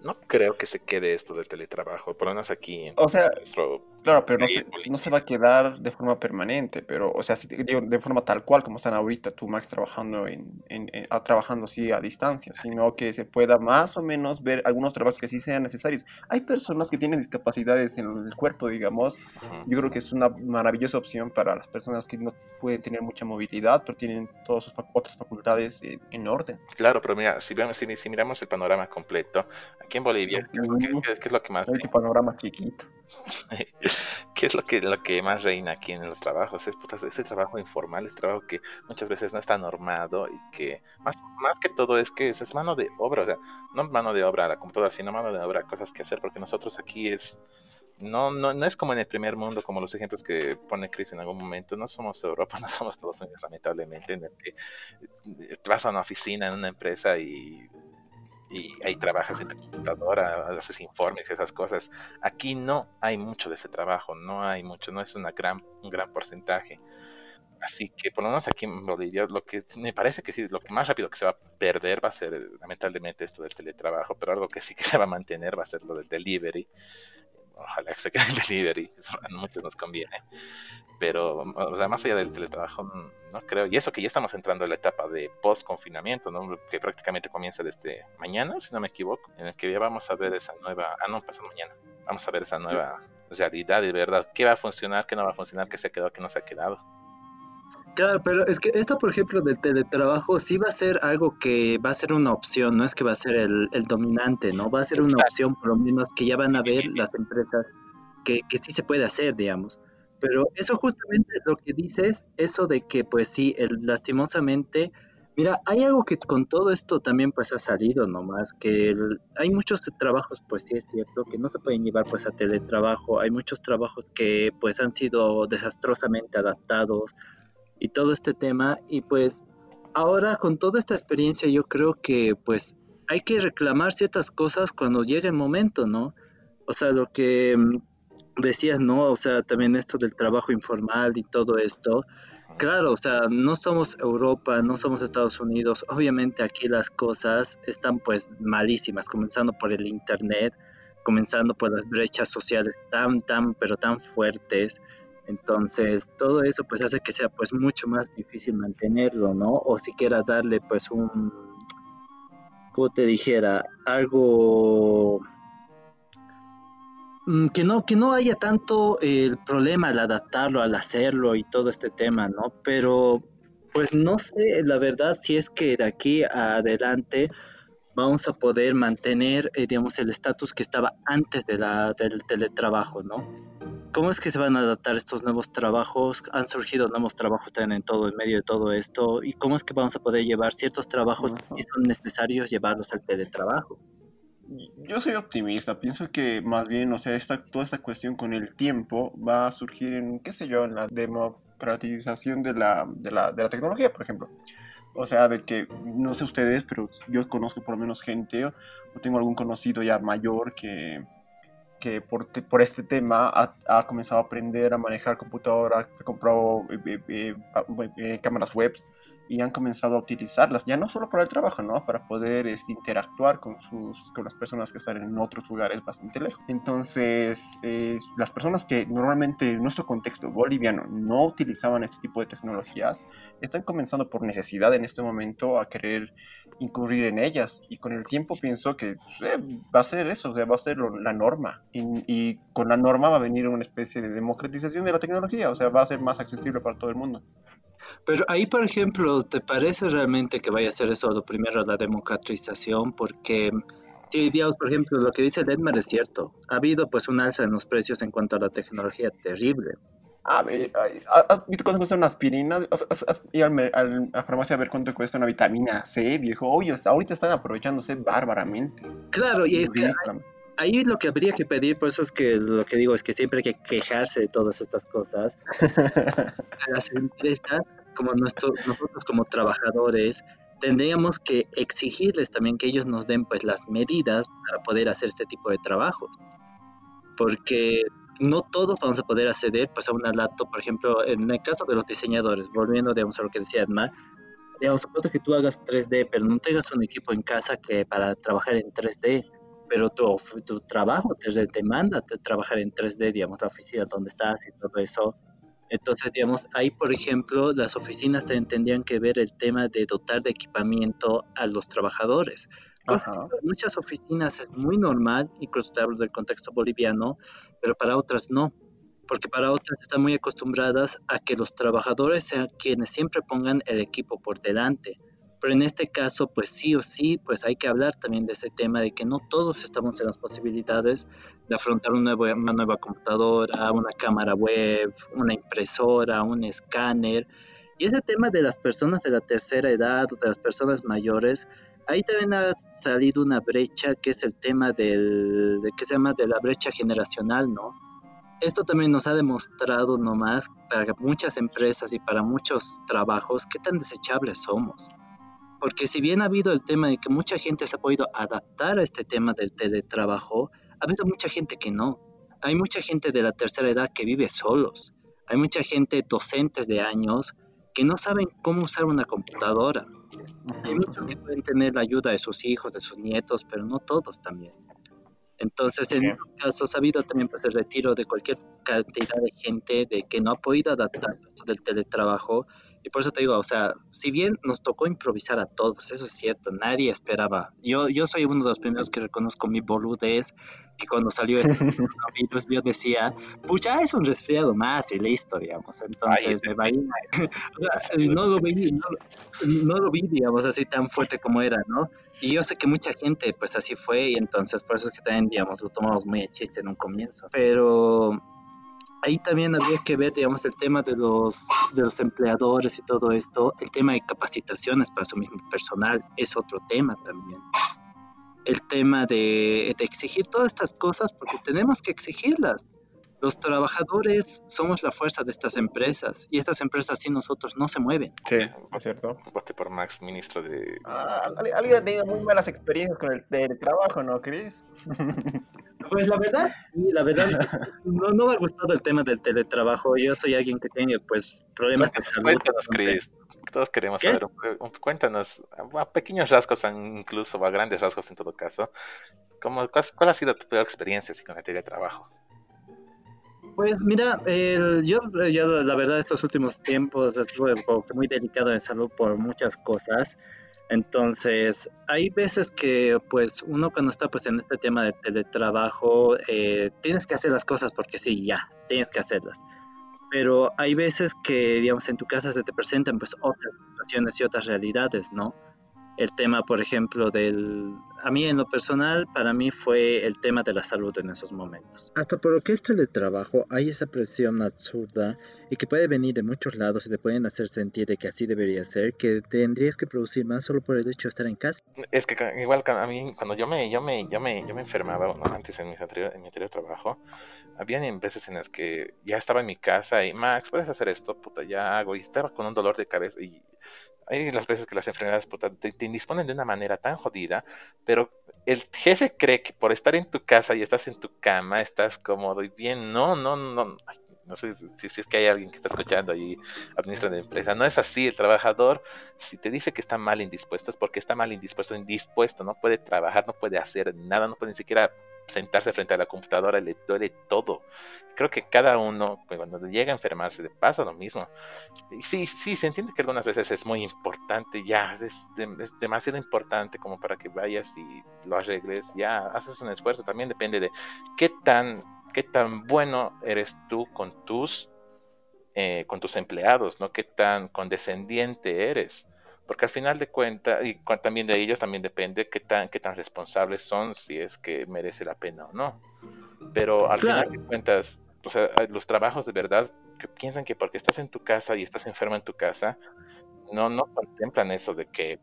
No creo que se quede esto del teletrabajo, por lo menos aquí en o sea, nuestro Claro, pero no se, no se, va a quedar de forma permanente, pero, o sea, digo, de forma tal cual como están ahorita tú, Max, trabajando, en, en, trabajando así a distancia, sino que se pueda más o menos ver algunos trabajos que sí sean necesarios. Hay personas que tienen discapacidades en el cuerpo, digamos. Yo creo que es una maravillosa opción para las personas que no pueden tener mucha movilidad, pero tienen todas sus otras facultades en, orden. Claro, pero mira, si, vemos, si, miramos el panorama completo, aquí en Bolivia, ¿qué, es, lo que más... El panorama chiquito. ¿Qué es lo que, lo que más reina aquí en los trabajos? Es ese trabajo informal, ese trabajo que muchas veces no está normado y que más, más que todo es que es mano de obra, o sea, no mano de obra a la computadora, sino mano de obra, cosas que hacer, porque nosotros aquí es... No, no, no es como en el primer mundo, como los ejemplos que pone Chris en algún momento. No somos Europa, no somos Unidos, lamentablemente, en el que vas a una oficina en una empresa y y ahí trabajas en tu computadora, haces informes y esas cosas. Aquí no hay mucho de ese trabajo, no hay mucho, no es una gran, un gran porcentaje. Así que por lo menos aquí en Bolivia, lo que me parece que sí, lo que más rápido que se va a perder va a ser lamentablemente esto del teletrabajo, pero algo que sí que se va a mantener va a ser lo del delivery ojalá que se quede en delivery, a muchos nos conviene. Pero, o sea, más allá del teletrabajo, no creo. Y eso que ya estamos entrando en la etapa de post-confinamiento, ¿no? Que prácticamente comienza desde mañana, si no me equivoco, en el que ya vamos a ver esa nueva. Ah, no, pasa mañana. Vamos a ver esa nueva realidad y verdad. ¿Qué va a funcionar? ¿Qué no va a funcionar? ¿Qué se ha quedado? ¿Qué no se ha quedado? Claro, pero es que esto, por ejemplo, del teletrabajo sí va a ser algo que va a ser una opción, no es que va a ser el, dominante, ¿no? Va a ser una opción, por lo menos, que ya van a ver las empresas que, que sí se puede hacer, digamos. Pero eso justamente es lo que dices, eso de que, pues sí, el, lastimosamente, mira, hay algo que con todo esto también pues ha salido nomás, que hay muchos trabajos, pues sí es cierto, que no se pueden llevar pues a teletrabajo, hay muchos trabajos que pues han sido desastrosamente adaptados, y todo este tema. Y pues ahora con toda esta experiencia yo creo que pues hay que reclamar ciertas cosas cuando llegue el momento, ¿no? O sea, lo que mm, decías, ¿no? O sea, también esto del trabajo informal y todo esto. Claro, o sea, no somos Europa, no somos Estados Unidos. Obviamente aquí las cosas están pues malísimas, comenzando por el Internet, comenzando por las brechas sociales tan, tan, pero tan fuertes. Entonces, todo eso pues hace que sea pues mucho más difícil mantenerlo, ¿no? O siquiera darle pues un, como te dijera, algo mm, que no, que no haya tanto el problema al adaptarlo, al hacerlo y todo este tema, ¿no? Pero pues no sé, la verdad, si es que de aquí adelante vamos a poder mantener, eh, digamos, el estatus que estaba antes de la, del teletrabajo, ¿no? ¿Cómo es que se van a adaptar estos nuevos trabajos? Han surgido nuevos trabajos también en todo, en medio de todo esto. ¿Y cómo es que vamos a poder llevar ciertos trabajos que son necesarios llevarlos al teletrabajo? Yo soy optimista, pienso que más bien, o sea, esta, toda esta cuestión con el tiempo va a surgir en, qué sé yo, en la democratización de la, de la, de la tecnología, por ejemplo. O sea, de que, no sé ustedes, pero yo conozco por lo menos gente, o tengo algún conocido ya mayor que que por, por este tema ha, comenzado a aprender a manejar computadora, ha comprado eh, eh, eh, cámaras web y han comenzado a utilizarlas, ya no solo para el trabajo, ¿no? Para poder este, interactuar con, sus, con las personas que están en otros lugares bastante lejos. Entonces, las personas que normalmente en nuestro contexto boliviano no utilizaban este tipo de tecnologías, están comenzando por necesidad en este momento a querer incurrir en ellas y con el tiempo pienso que pues, eh, va a ser eso, o sea, va a ser la norma y, y, con la norma va a venir una especie de democratización de la tecnología, o sea, va a ser más accesible para todo el mundo. Pero ahí, por ejemplo, ¿te parece realmente que vaya a ser eso lo primero, la democratización? Porque si digamos, por ejemplo, lo que dice Edmar es cierto. Ha habido pues un alza en los precios en cuanto a la tecnología terrible. Ah, ¿has visto cuánto cuesta una aspirina? ¿Has, ido a la farmacia a ver cuánto cuesta una vitamina C, viejo? Oye, ahorita están aprovechándose bárbaramente. Claro, y es que ahí lo que habría que pedir, por eso es que lo que digo es que siempre hay que quejarse de todas estas cosas. Las empresas, como nosotros como trabajadores, tendríamos que exigirles también que ellos nos den pues las medidas para poder hacer este tipo de trabajos. Porque no todos vamos a poder acceder pues a una laptop, por ejemplo, en el caso de los diseñadores, volviendo digamos a lo que decía Edmar, digamos, supongo que tú hagas 3D, pero no tengas un equipo en casa que para trabajar en 3D, pero tu, tu trabajo te demanda de trabajar en 3D, digamos, la oficina donde estás y todo eso. Entonces, digamos, ahí, por ejemplo, las oficinas tendrían que ver el tema de dotar de equipamiento a los trabajadores. muchas oficinas es muy normal, incluso te hablo del contexto boliviano, pero para otras no, porque para otras están muy acostumbradas a que los trabajadores sean quienes siempre pongan el equipo por delante. Pero en este caso, pues sí o sí, pues hay que hablar también de ese tema de que no todos estamos en las posibilidades de afrontar una nueva, una nueva computadora, una cámara web, una impresora, un escáner. Y ese tema de las personas de la tercera edad o de las personas mayores, ahí también ha salido una brecha que es el tema del, de, que se llama de la brecha generacional, ¿no? Esto también nos ha demostrado nomás para muchas empresas y para muchos trabajos qué tan desechables somos. Porque si bien ha habido el tema de que mucha gente se ha podido adaptar a este tema del teletrabajo, ha habido mucha gente que no. Hay mucha gente de la tercera edad que vive solos. Hay mucha gente, docentes de años, que no saben cómo usar una computadora. Hay muchos que pueden tener la ayuda de sus hijos, de sus nietos, pero no todos también. Entonces, en muchos casos ha habido también pues, el retiro de cualquier cantidad de gente de que no ha podido adaptarse a esto del teletrabajo y por eso te digo, o sea, si bien nos tocó improvisar a todos, eso es cierto, nadie esperaba. Yo, yo soy uno de los primeros que reconozco mi boludez, que cuando salió este virus yo decía, pues ya es un resfriado más y listo, digamos. Entonces me va no, lo vi, no, lo vi, digamos, así tan fuerte como era, ¿no? Y yo sé que mucha gente, pues así fue, y entonces por eso es que también, digamos, lo tomamos muy a chiste en un comienzo. Pero ahí también habría que ver, digamos, el tema de los, de los empleadores y todo esto, el tema de capacitaciones para su mismo personal es otro tema también. El tema de, de exigir todas estas cosas porque tenemos que exigirlas. Los trabajadores somos la fuerza de estas empresas y estas empresas sin nosotros no se mueven. Sí, es cierto. Vote por Max, ministro de... Ah, alguien ha tenido muy malas experiencias con el teletrabajo, ¿no, Chris? Pues la verdad, la verdad, no, no me ha gustado el tema del teletrabajo. Yo soy alguien que tiene pues problemas de salud. Cuéntanos, Chris. Todos queremos saber. Cuéntanos, a pequeños rasgos, incluso a grandes rasgos en todo caso. ¿cómo, cuál, ha sido tu peor experiencia con el teletrabajo? Pues mira, yo, yo, la verdad estos últimos tiempos estuve muy delicado en salud por muchas cosas. Entonces, hay veces que pues uno cuando está pues en este tema de teletrabajo, eh, tienes que hacer las cosas porque sí, ya, tienes que hacerlas. Pero hay veces que, digamos, en tu casa se te presentan pues otras situaciones y otras realidades, ¿no? El tema, por ejemplo, del... A mí en lo personal, para mí fue el tema de la salud en esos momentos. Hasta por lo que es teletrabajo, hay esa presión absurda y que puede venir de muchos lados y te pueden hacer sentir de que así debería ser, que tendrías que producir más solo por el hecho de estar en casa. Es que igual a mí, cuando yo me, yo me, yo me, yo me enfermaba, antes en mi, anterior, en mi anterior trabajo, habían veces en las que ya estaba en mi casa y Max, puedes hacer esto, puta, ya hago, y estaba con un dolor de cabeza y hay las veces que las enfermedades te, te, indisponen de una manera tan jodida, pero el jefe cree que por estar en tu casa y estás en tu cama, estás cómodo y bien. No, no, no. No sé si, es que hay alguien que está escuchando y administra la empresa. No es así. El trabajador, si te dice que está mal indispuesto, es porque está mal indispuesto, indispuesto. No puede trabajar, no puede hacer nada, no puede ni siquiera sentarse frente a la computadora le duele todo. Creo que cada uno, pues, cuando llega a enfermarse, le pasa lo mismo. Sí, sí, se entiende que algunas veces es muy importante, ya, es, demasiado importante como para que vayas y lo arregles, ya, haces un esfuerzo, también depende de qué tan, qué tan bueno eres tú con tus eh, con tus empleados, ¿no? Qué tan condescendiente eres. Porque al final de cuentas, y también de ellos también depende qué tan, qué tan responsables son, si es que merece la pena o no. Pero al final de cuentas, o sea, los trabajos de verdad que piensan que porque estás en tu casa y estás enfermo en tu casa, no, no contemplan eso de que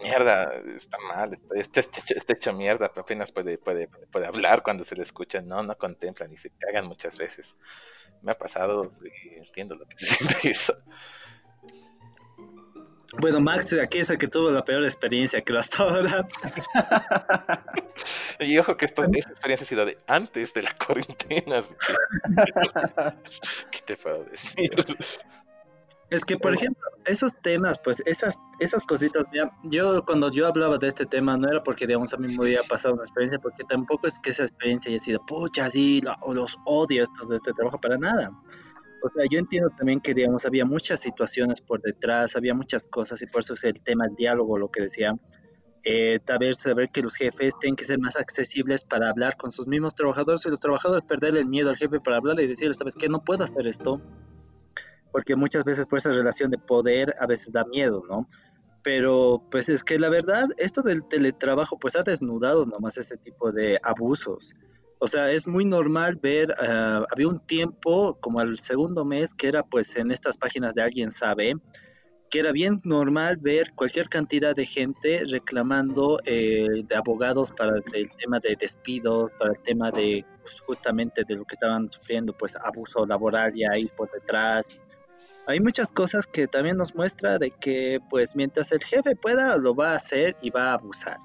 mierda, está mal, está, está, hecho, mierda, apenas puede, puede, puede hablar cuando se le escucha, no, no contemplan y se cagan muchas veces. Me ha pasado y entiendo lo que se siente eso. Bueno, Max aquí es el que tuvo la peor experiencia que hasta ahora. y ojo que esta, experiencia ha sido de antes de la cuarentena. ¿Qué te puedo decir? Es que, por ejemplo, esos temas, pues esas, esas cositas, yo cuando yo hablaba de este tema no era porque, digamos, a mí me había pasado una experiencia, porque tampoco es que esa experiencia haya sido, pucha, sí, los odio estos de este trabajo, para nada. O sea, yo entiendo también que, digamos, había muchas situaciones por detrás, había muchas cosas, y por eso es el tema del diálogo, lo que decía. Eh, vez saber que los jefes tienen que ser más accesibles para hablar con sus mismos trabajadores y los trabajadores perderle el miedo al jefe para hablarle y decirle, ¿sabes qué? No puedo hacer esto porque muchas veces por esa relación de poder a veces da miedo, ¿no? Pero pues es que la verdad, esto del teletrabajo pues ha desnudado nomás ese tipo de abusos. O sea, es muy normal ver, uh, había un tiempo como al segundo mes que era pues en estas páginas de alguien sabe, que era bien normal ver cualquier cantidad de gente reclamando eh, de abogados para el tema de despidos, para el tema de pues, justamente de lo que estaban sufriendo, pues abuso laboral y ahí por detrás, hay muchas cosas que también nos muestra de que pues mientras el jefe pueda lo va a hacer y va a abusar.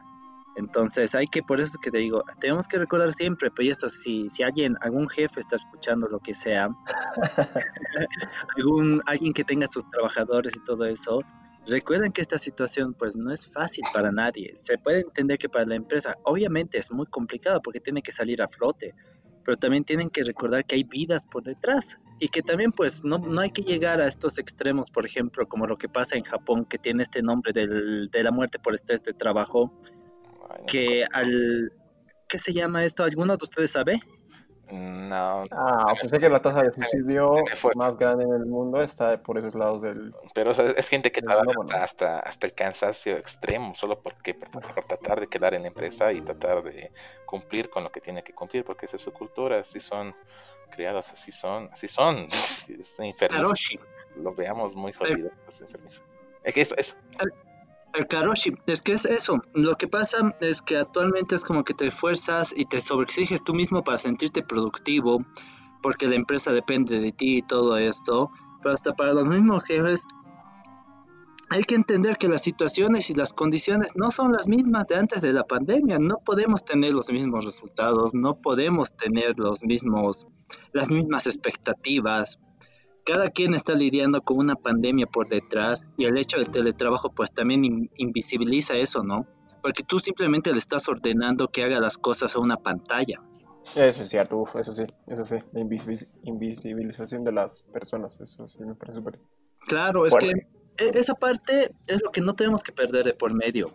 Entonces hay que, por eso es que te digo, tenemos que recordar siempre, pues esto, si, si alguien, algún jefe está escuchando lo que sea, algún, alguien que tenga sus trabajadores y todo eso, recuerden que esta situación pues no es fácil para nadie. Se puede entender que para la empresa obviamente es muy complicado porque tiene que salir a flote, pero también tienen que recordar que hay vidas por detrás y que también pues no, no hay que llegar a estos extremos, por ejemplo, como lo que pasa en Japón, que tiene este nombre del, de la muerte por estrés de trabajo, que al... ¿Qué se llama esto? ¿Alguno de ustedes sabe? No. Ah, o sea, sé que la tasa de suicidio más grande en el mundo está por esos lados del. Pero es gente que trabaja hasta, hasta el cansancio extremo, solo porque por tratar de quedar en la empresa y tratar de cumplir con lo que tiene que cumplir, porque esa es su cultura, así son criados, así son, así son. es Lo veamos muy jodido, Es que eso, eso. El karoshi, es que es eso. Lo que pasa es que actualmente es como que te esfuerzas y te sobreexiges tú mismo para sentirte productivo, porque la empresa depende de ti y todo esto. Pero hasta para los mismos jefes hay que entender que las situaciones y las condiciones no son las mismas de antes de la pandemia. No podemos tener los mismos resultados, no podemos tener los mismos, las mismas expectativas cada quien está lidiando con una pandemia por detrás y el hecho del teletrabajo pues también invisibiliza eso, ¿no? Porque tú simplemente le estás ordenando que haga las cosas a una pantalla. Eso es cierto, eso sí, eso sí, la invisibilización de las personas, eso sí me parece súper. Claro, es que e, esa parte es lo que no tenemos que perder de por medio.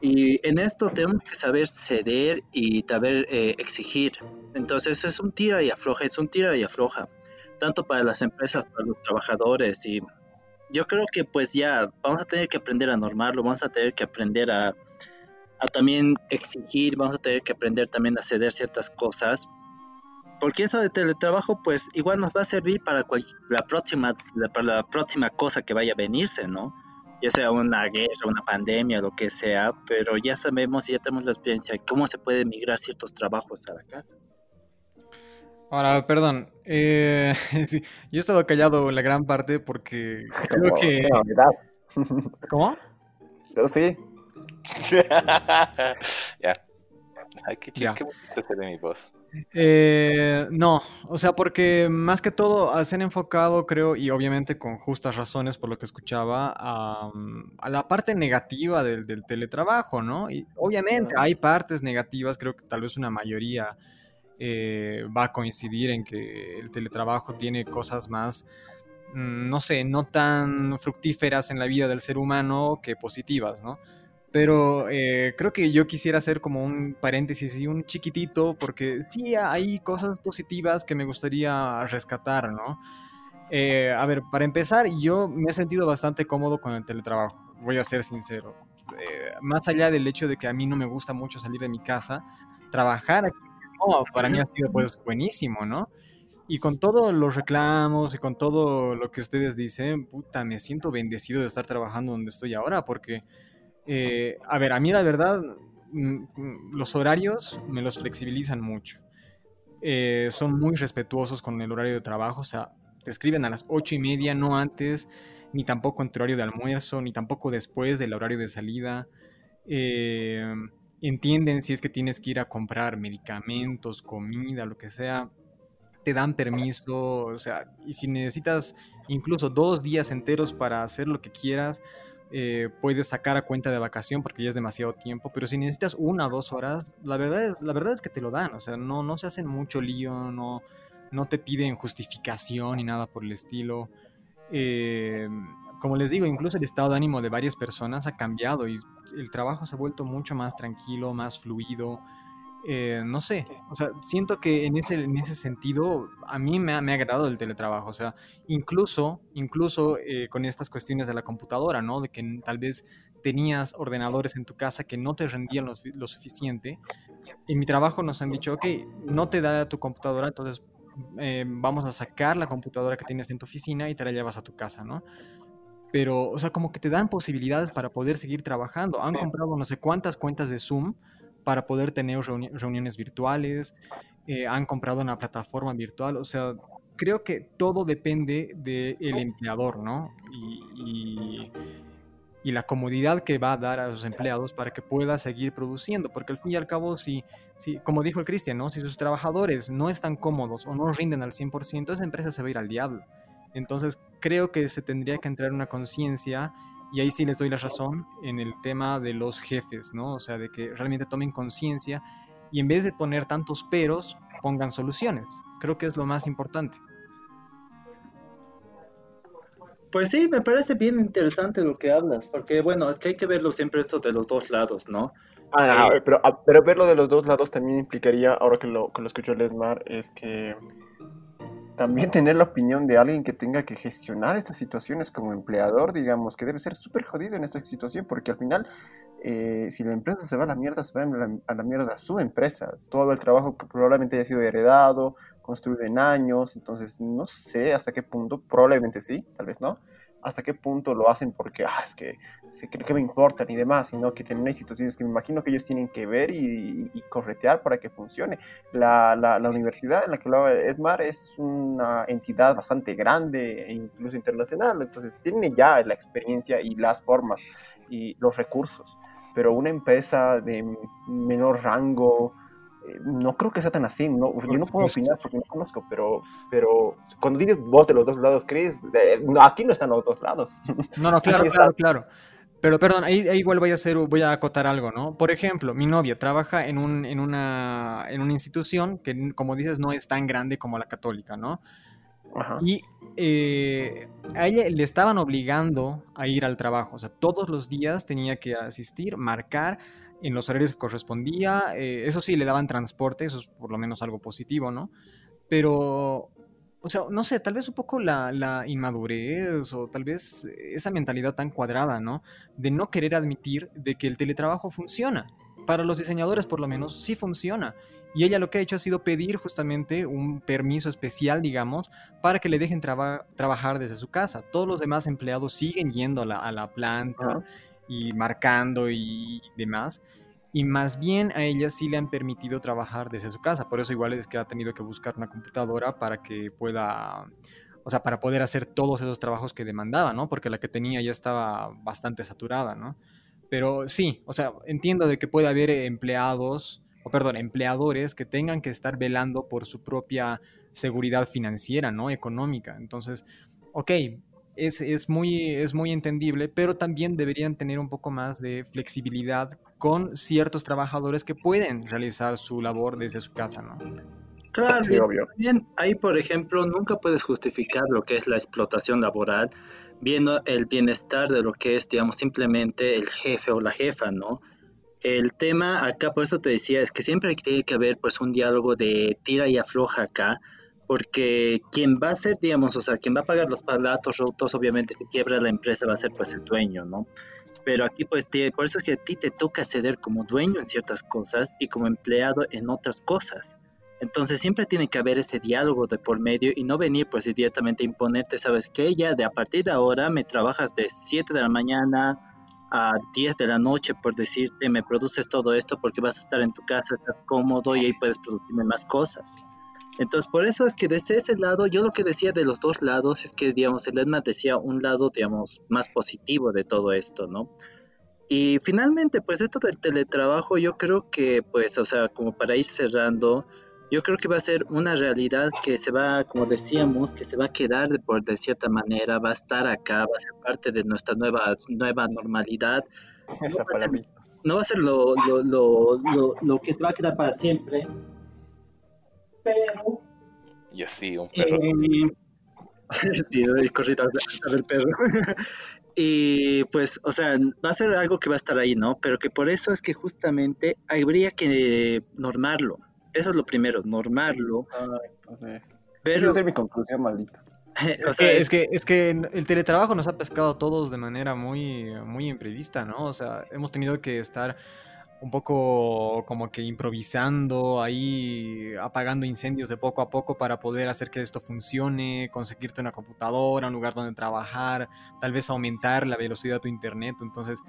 Y en esto tenemos que saber ceder y saber eh, exigir. Entonces es un tira y afloja, es un tira y afloja tanto para las empresas, para los trabajadores y yo creo que pues ya vamos a tener que aprender a normarlo, vamos a tener que aprender a, a también exigir, vamos a tener que aprender también a ceder ciertas cosas, porque eso de teletrabajo pues igual nos va a servir para la próxima, para la próxima cosa que vaya a venirse, ¿no? Ya sea una guerra, una pandemia, lo que sea, pero ya sabemos y ya tenemos la experiencia de cómo se puede migrar ciertos trabajos a la casa. Ahora, perdón, eh, yo he estado callado la gran parte porque creo que... ¿Cómo? Yo sí. ya. Ay, qué chido, qué bonito de mi voz. Eh, no, o sea, porque más que todo se han enfocado, creo, y obviamente con justas razones por lo que escuchaba, a, a la parte negativa del, del, teletrabajo, ¿no? Y obviamente hay partes negativas, creo que tal vez una mayoría eh, va a coincidir en que el teletrabajo tiene cosas más, mm, no sé, no tan fructíferas en la vida del ser humano que positivas, ¿no? Pero eh, creo que yo quisiera hacer como un paréntesis y un chiquitito, porque sí hay cosas positivas que me gustaría rescatar, ¿no? Eh, a ver, para empezar, yo me he sentido bastante cómodo con el teletrabajo, voy a ser sincero. Más allá del hecho de que a mí no me gusta mucho salir de mi casa, trabajar aquí mismo para mí ha sido pues buenísimo, ¿no? Y con todos los reclamos y con todo lo que ustedes dicen, puta, me siento bendecido de estar trabajando donde estoy ahora, porque, eh, a ver, a mí la verdad, mm, los horarios me los flexibilizan mucho. Eh, son muy respetuosos con el horario de trabajo, o sea, te escriben a las ocho y media, no antes, ni tampoco en tu horario de almuerzo, ni tampoco después del horario de salida. Eh, entienden si es que tienes que ir a comprar medicamentos, comida, lo que sea te dan permiso, o sea, y si necesitas incluso dos días enteros para hacer lo que quieras, eh, puedes sacar a cuenta de vacación porque ya es demasiado tiempo, pero si necesitas una o dos horas, la verdad es, la verdad es que te lo dan, o sea, no, no se hacen mucho lío, no, no te piden justificación ni nada por el estilo. Eh, como les digo, incluso el estado de ánimo de varias personas ha cambiado y el trabajo se ha vuelto mucho más tranquilo, más fluido. Eh, no sé, o sea, siento que en ese, en ese sentido a mí me ha, me ha agradado el teletrabajo, o sea, incluso, incluso eh, con estas cuestiones de la computadora, ¿no? De que tal vez tenías ordenadores en tu casa que no te rendían lo, suficiente. En mi trabajo nos han dicho, ok, no te da tu computadora, entonces eh, vamos a sacar la computadora que tienes en tu oficina y te la llevas a tu casa, ¿no? Pero, o sea, como que te dan posibilidades para poder seguir trabajando. Han comprado no sé cuántas cuentas de Zoom para poder tener reuniones virtuales, eh, han comprado una plataforma virtual, o sea, creo que todo depende del empleador, ¿no? Y, y, la comodidad que va a dar a sus empleados para que pueda seguir produciendo, porque al fin y al cabo, si, si como dijo el Cristian, ¿no? Si sus trabajadores no están cómodos o no rinden al 100%, esa empresa se va a ir al diablo. Entonces, creo que se tendría que entrar una conciencia y ahí sí les doy la razón en el tema de los jefes, ¿no? O sea, de que realmente tomen conciencia y en vez de poner tantos peros, pongan soluciones. Creo que es lo más importante. Pues sí, me parece bien interesante lo que hablas, porque bueno, es que hay que verlo siempre esto de los dos lados, ¿no? Ah, eh, pero, ah, pero verlo de los dos lados también implicaría, ahora que lo, que lo escuchó Lesmar, es que también tener la opinión de alguien que tenga que gestionar estas situaciones como empleador, digamos, que debe ser súper jodido en esta situación, porque al final, eh, si la empresa se va a la mierda, se va a la, mierda su empresa. Todo el trabajo probablemente haya sido heredado, construido en años, entonces no sé hasta qué punto, probablemente sí, tal vez no, hasta qué punto lo hacen porque, ah, es que, creo que me importan y demás, sino que tienen situaciones que me imagino que ellos tienen que ver y, corretear para que funcione. La, la, la, universidad en la que hablaba Edmar es una entidad bastante grande e incluso internacional, entonces tiene ya la experiencia y las formas y los recursos, pero una empresa de menor rango, no creo que sea tan así, no, yo no puedo opinar porque no conozco, pero, pero cuando dices vos de los dos lados, Chris, aquí no están los dos lados. No, no, claro, claro, claro. Pero perdón, ahí, igual voy a hacer, voy a acotar algo, ¿no? Por ejemplo, mi novia trabaja en, un, en, una, en una institución que, como dices, no es tan grande como la católica, ¿no? Ajá. Y eh, a ella le estaban obligando a ir al trabajo, o sea, todos los días tenía que asistir, marcar, en los horarios que correspondía. Eh, eso sí, le daban transporte, eso es por lo menos algo positivo, ¿no? Pero, o sea, no sé, tal vez un poco la, la, inmadurez o tal vez esa mentalidad tan cuadrada, ¿no? De no querer admitir de que el teletrabajo funciona. Para los diseñadores, por lo menos, sí funciona. Y ella lo que ha hecho ha sido pedir justamente un permiso especial, digamos, para que le dejen trabajar desde su casa. Todos los demás empleados siguen yendo a la, a la planta y marcando y demás. Y más bien a ella sí le han permitido trabajar desde su casa. Por eso igual es que ha tenido que buscar una computadora para que pueda, o sea, para poder hacer todos esos trabajos que demandaba, ¿no? Porque la que tenía ya estaba bastante saturada, ¿no? Pero sí, o sea, entiendo de que puede haber empleados, o perdón, empleadores que tengan que estar velando por su propia seguridad financiera, ¿no? Económica. Entonces, ok, es, muy, es muy entendible, pero también deberían tener un poco más de flexibilidad con ciertos trabajadores que pueden realizar su labor desde su casa, ¿no? Claro, Bien, ahí por ejemplo nunca puedes justificar lo que es la explotación laboral viendo el bienestar de lo que es, digamos, simplemente el jefe o la jefa, ¿no? El tema acá, por eso te decía, es que siempre tiene que haber pues un diálogo de tira y afloja acá, porque quien va a ser, digamos, o sea, quien va a pagar los platos rotos, obviamente si quiebra la empresa va a ser pues el dueño, ¿no? Pero aquí pues por eso es que a ti te toca ceder como dueño en ciertas cosas y como empleado en otras cosas. Entonces siempre tiene que haber ese diálogo de por medio y no venir pues directamente a imponerte, ¿sabes qué? Ya de a partir de ahora me trabajas de 7 de la mañana a 10 de la noche por decirte, me produces todo esto porque vas a estar en tu casa, estás cómodo y ahí puedes producirme más cosas. Entonces, por eso es que desde ese lado, yo lo que decía de los dos lados es que, digamos, Elena decía un lado, digamos, más positivo de todo esto, ¿no? Y finalmente, pues esto del teletrabajo, yo creo que, pues, o sea, como para ir cerrando, yo creo que va a ser una realidad que se va, como decíamos, que se va a quedar de, por, de cierta manera, va a estar acá, va a ser parte de nuestra nueva, nueva normalidad. No va, a ser, lo, lo, lo, lo que se va a quedar para siempre, pero... Y así, un perro. Eh, sí, el corrito del perro. y pues, o sea, va a ser algo que va a estar ahí, ¿no? Pero que por eso es que justamente habría que normarlo. Eso es lo primero, normarlo. Entonces, Esa ser mi conclusión, o sea, es, que, es que el teletrabajo nos ha pescado a todos de manera muy, muy imprevista, ¿no? O sea, hemos tenido que estar un poco como que improvisando ahí, apagando incendios de poco a poco para poder hacer que esto funcione, conseguirte una computadora, un lugar donde trabajar, tal vez aumentar la velocidad de tu internet. Entonces,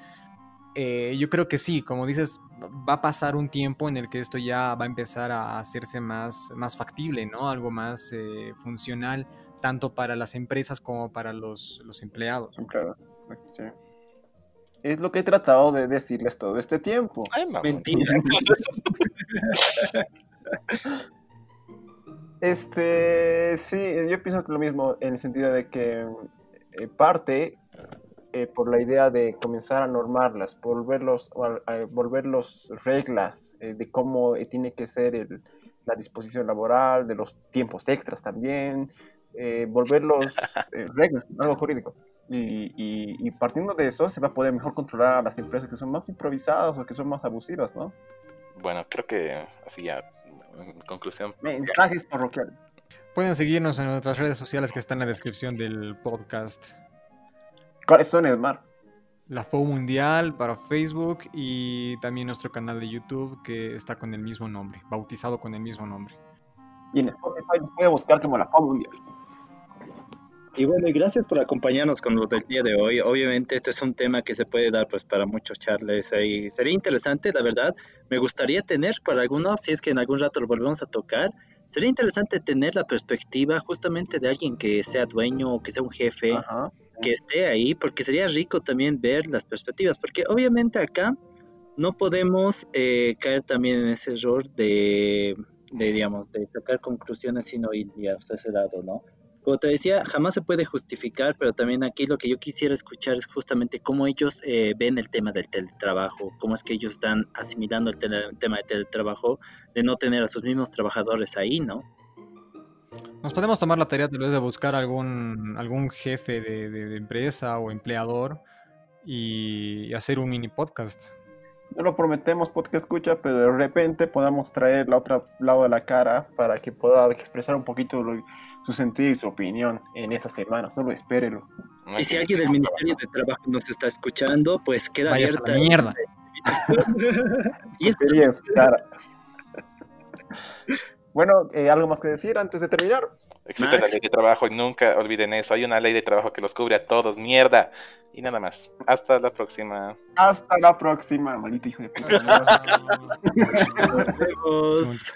eh, yo creo que sí, como dices, va a pasar un tiempo en el que esto ya va a empezar a hacerse más, más factible, ¿no? Algo más eh, funcional, tanto para las empresas como para los, los empleados. Claro, sí. Es lo que he tratado de decirles todo este tiempo. Mentira. este, sí, yo pienso que lo mismo en el sentido de que eh, parte eh, por la idea de comenzar a normarlas, volverlos, volverlos reglas eh, de cómo tiene que ser la disposición laboral, de los tiempos extras también, volverlos reglas, algo jurídico. Y, partiendo de eso se va a poder mejor controlar a las empresas que son más improvisadas o que son más abusivas, ¿no? Bueno, creo que así ya, en conclusión. Mensajes parroquiales. Pueden seguirnos en nuestras redes sociales que están en la descripción del podcast. ¿Cuáles son, Edmar? La FO Mundial para Facebook y también nuestro canal de YouTube que está con el mismo nombre, bautizado con el mismo nombre. Y en Spotify puede buscar como la FO Mundial. Y bueno, y gracias por acompañarnos con lo del día de hoy. Obviamente este es un tema que se puede dar pues para muchos charles y sería interesante, la verdad. Me gustaría tener para algunos, si es que en algún rato lo volvemos a tocar, sería interesante tener la perspectiva justamente de alguien que sea dueño o que sea un jefe, que esté ahí, porque sería rico también ver las perspectivas, porque obviamente acá no podemos eh, caer también en ese error de, de, digamos, de sacar conclusiones sin oír a ese lado, ¿no? Como te decía, jamás se puede justificar, pero también aquí lo que yo quisiera escuchar es justamente cómo ellos eh, ven el tema del teletrabajo, cómo es que ellos están asimilando el, tema del teletrabajo, de no tener a sus mismos trabajadores ahí, ¿no? Nos podemos tomar la tarea tal vez de buscar algún, algún jefe de, empresa o empleador y hacer un mini podcast. No lo prometemos podcast escucha, pero de repente podamos traer la otra lado de la cara para que pueda expresar un poquito su sentido y su opinión en esta semana. Solo espérelo. Y si alguien del Ministerio de Trabajo nos está escuchando, pues queda Vaya abierta. mierda. y experiencia, cara. Bueno, eh, ¿algo más que decir antes de terminar? Existe la ley de trabajo y nunca olviden eso. Hay una ley de trabajo que los cubre a todos. Mierda. Y nada más. Hasta la próxima. Hasta la próxima, maldito hijo de puta. Nos vemos.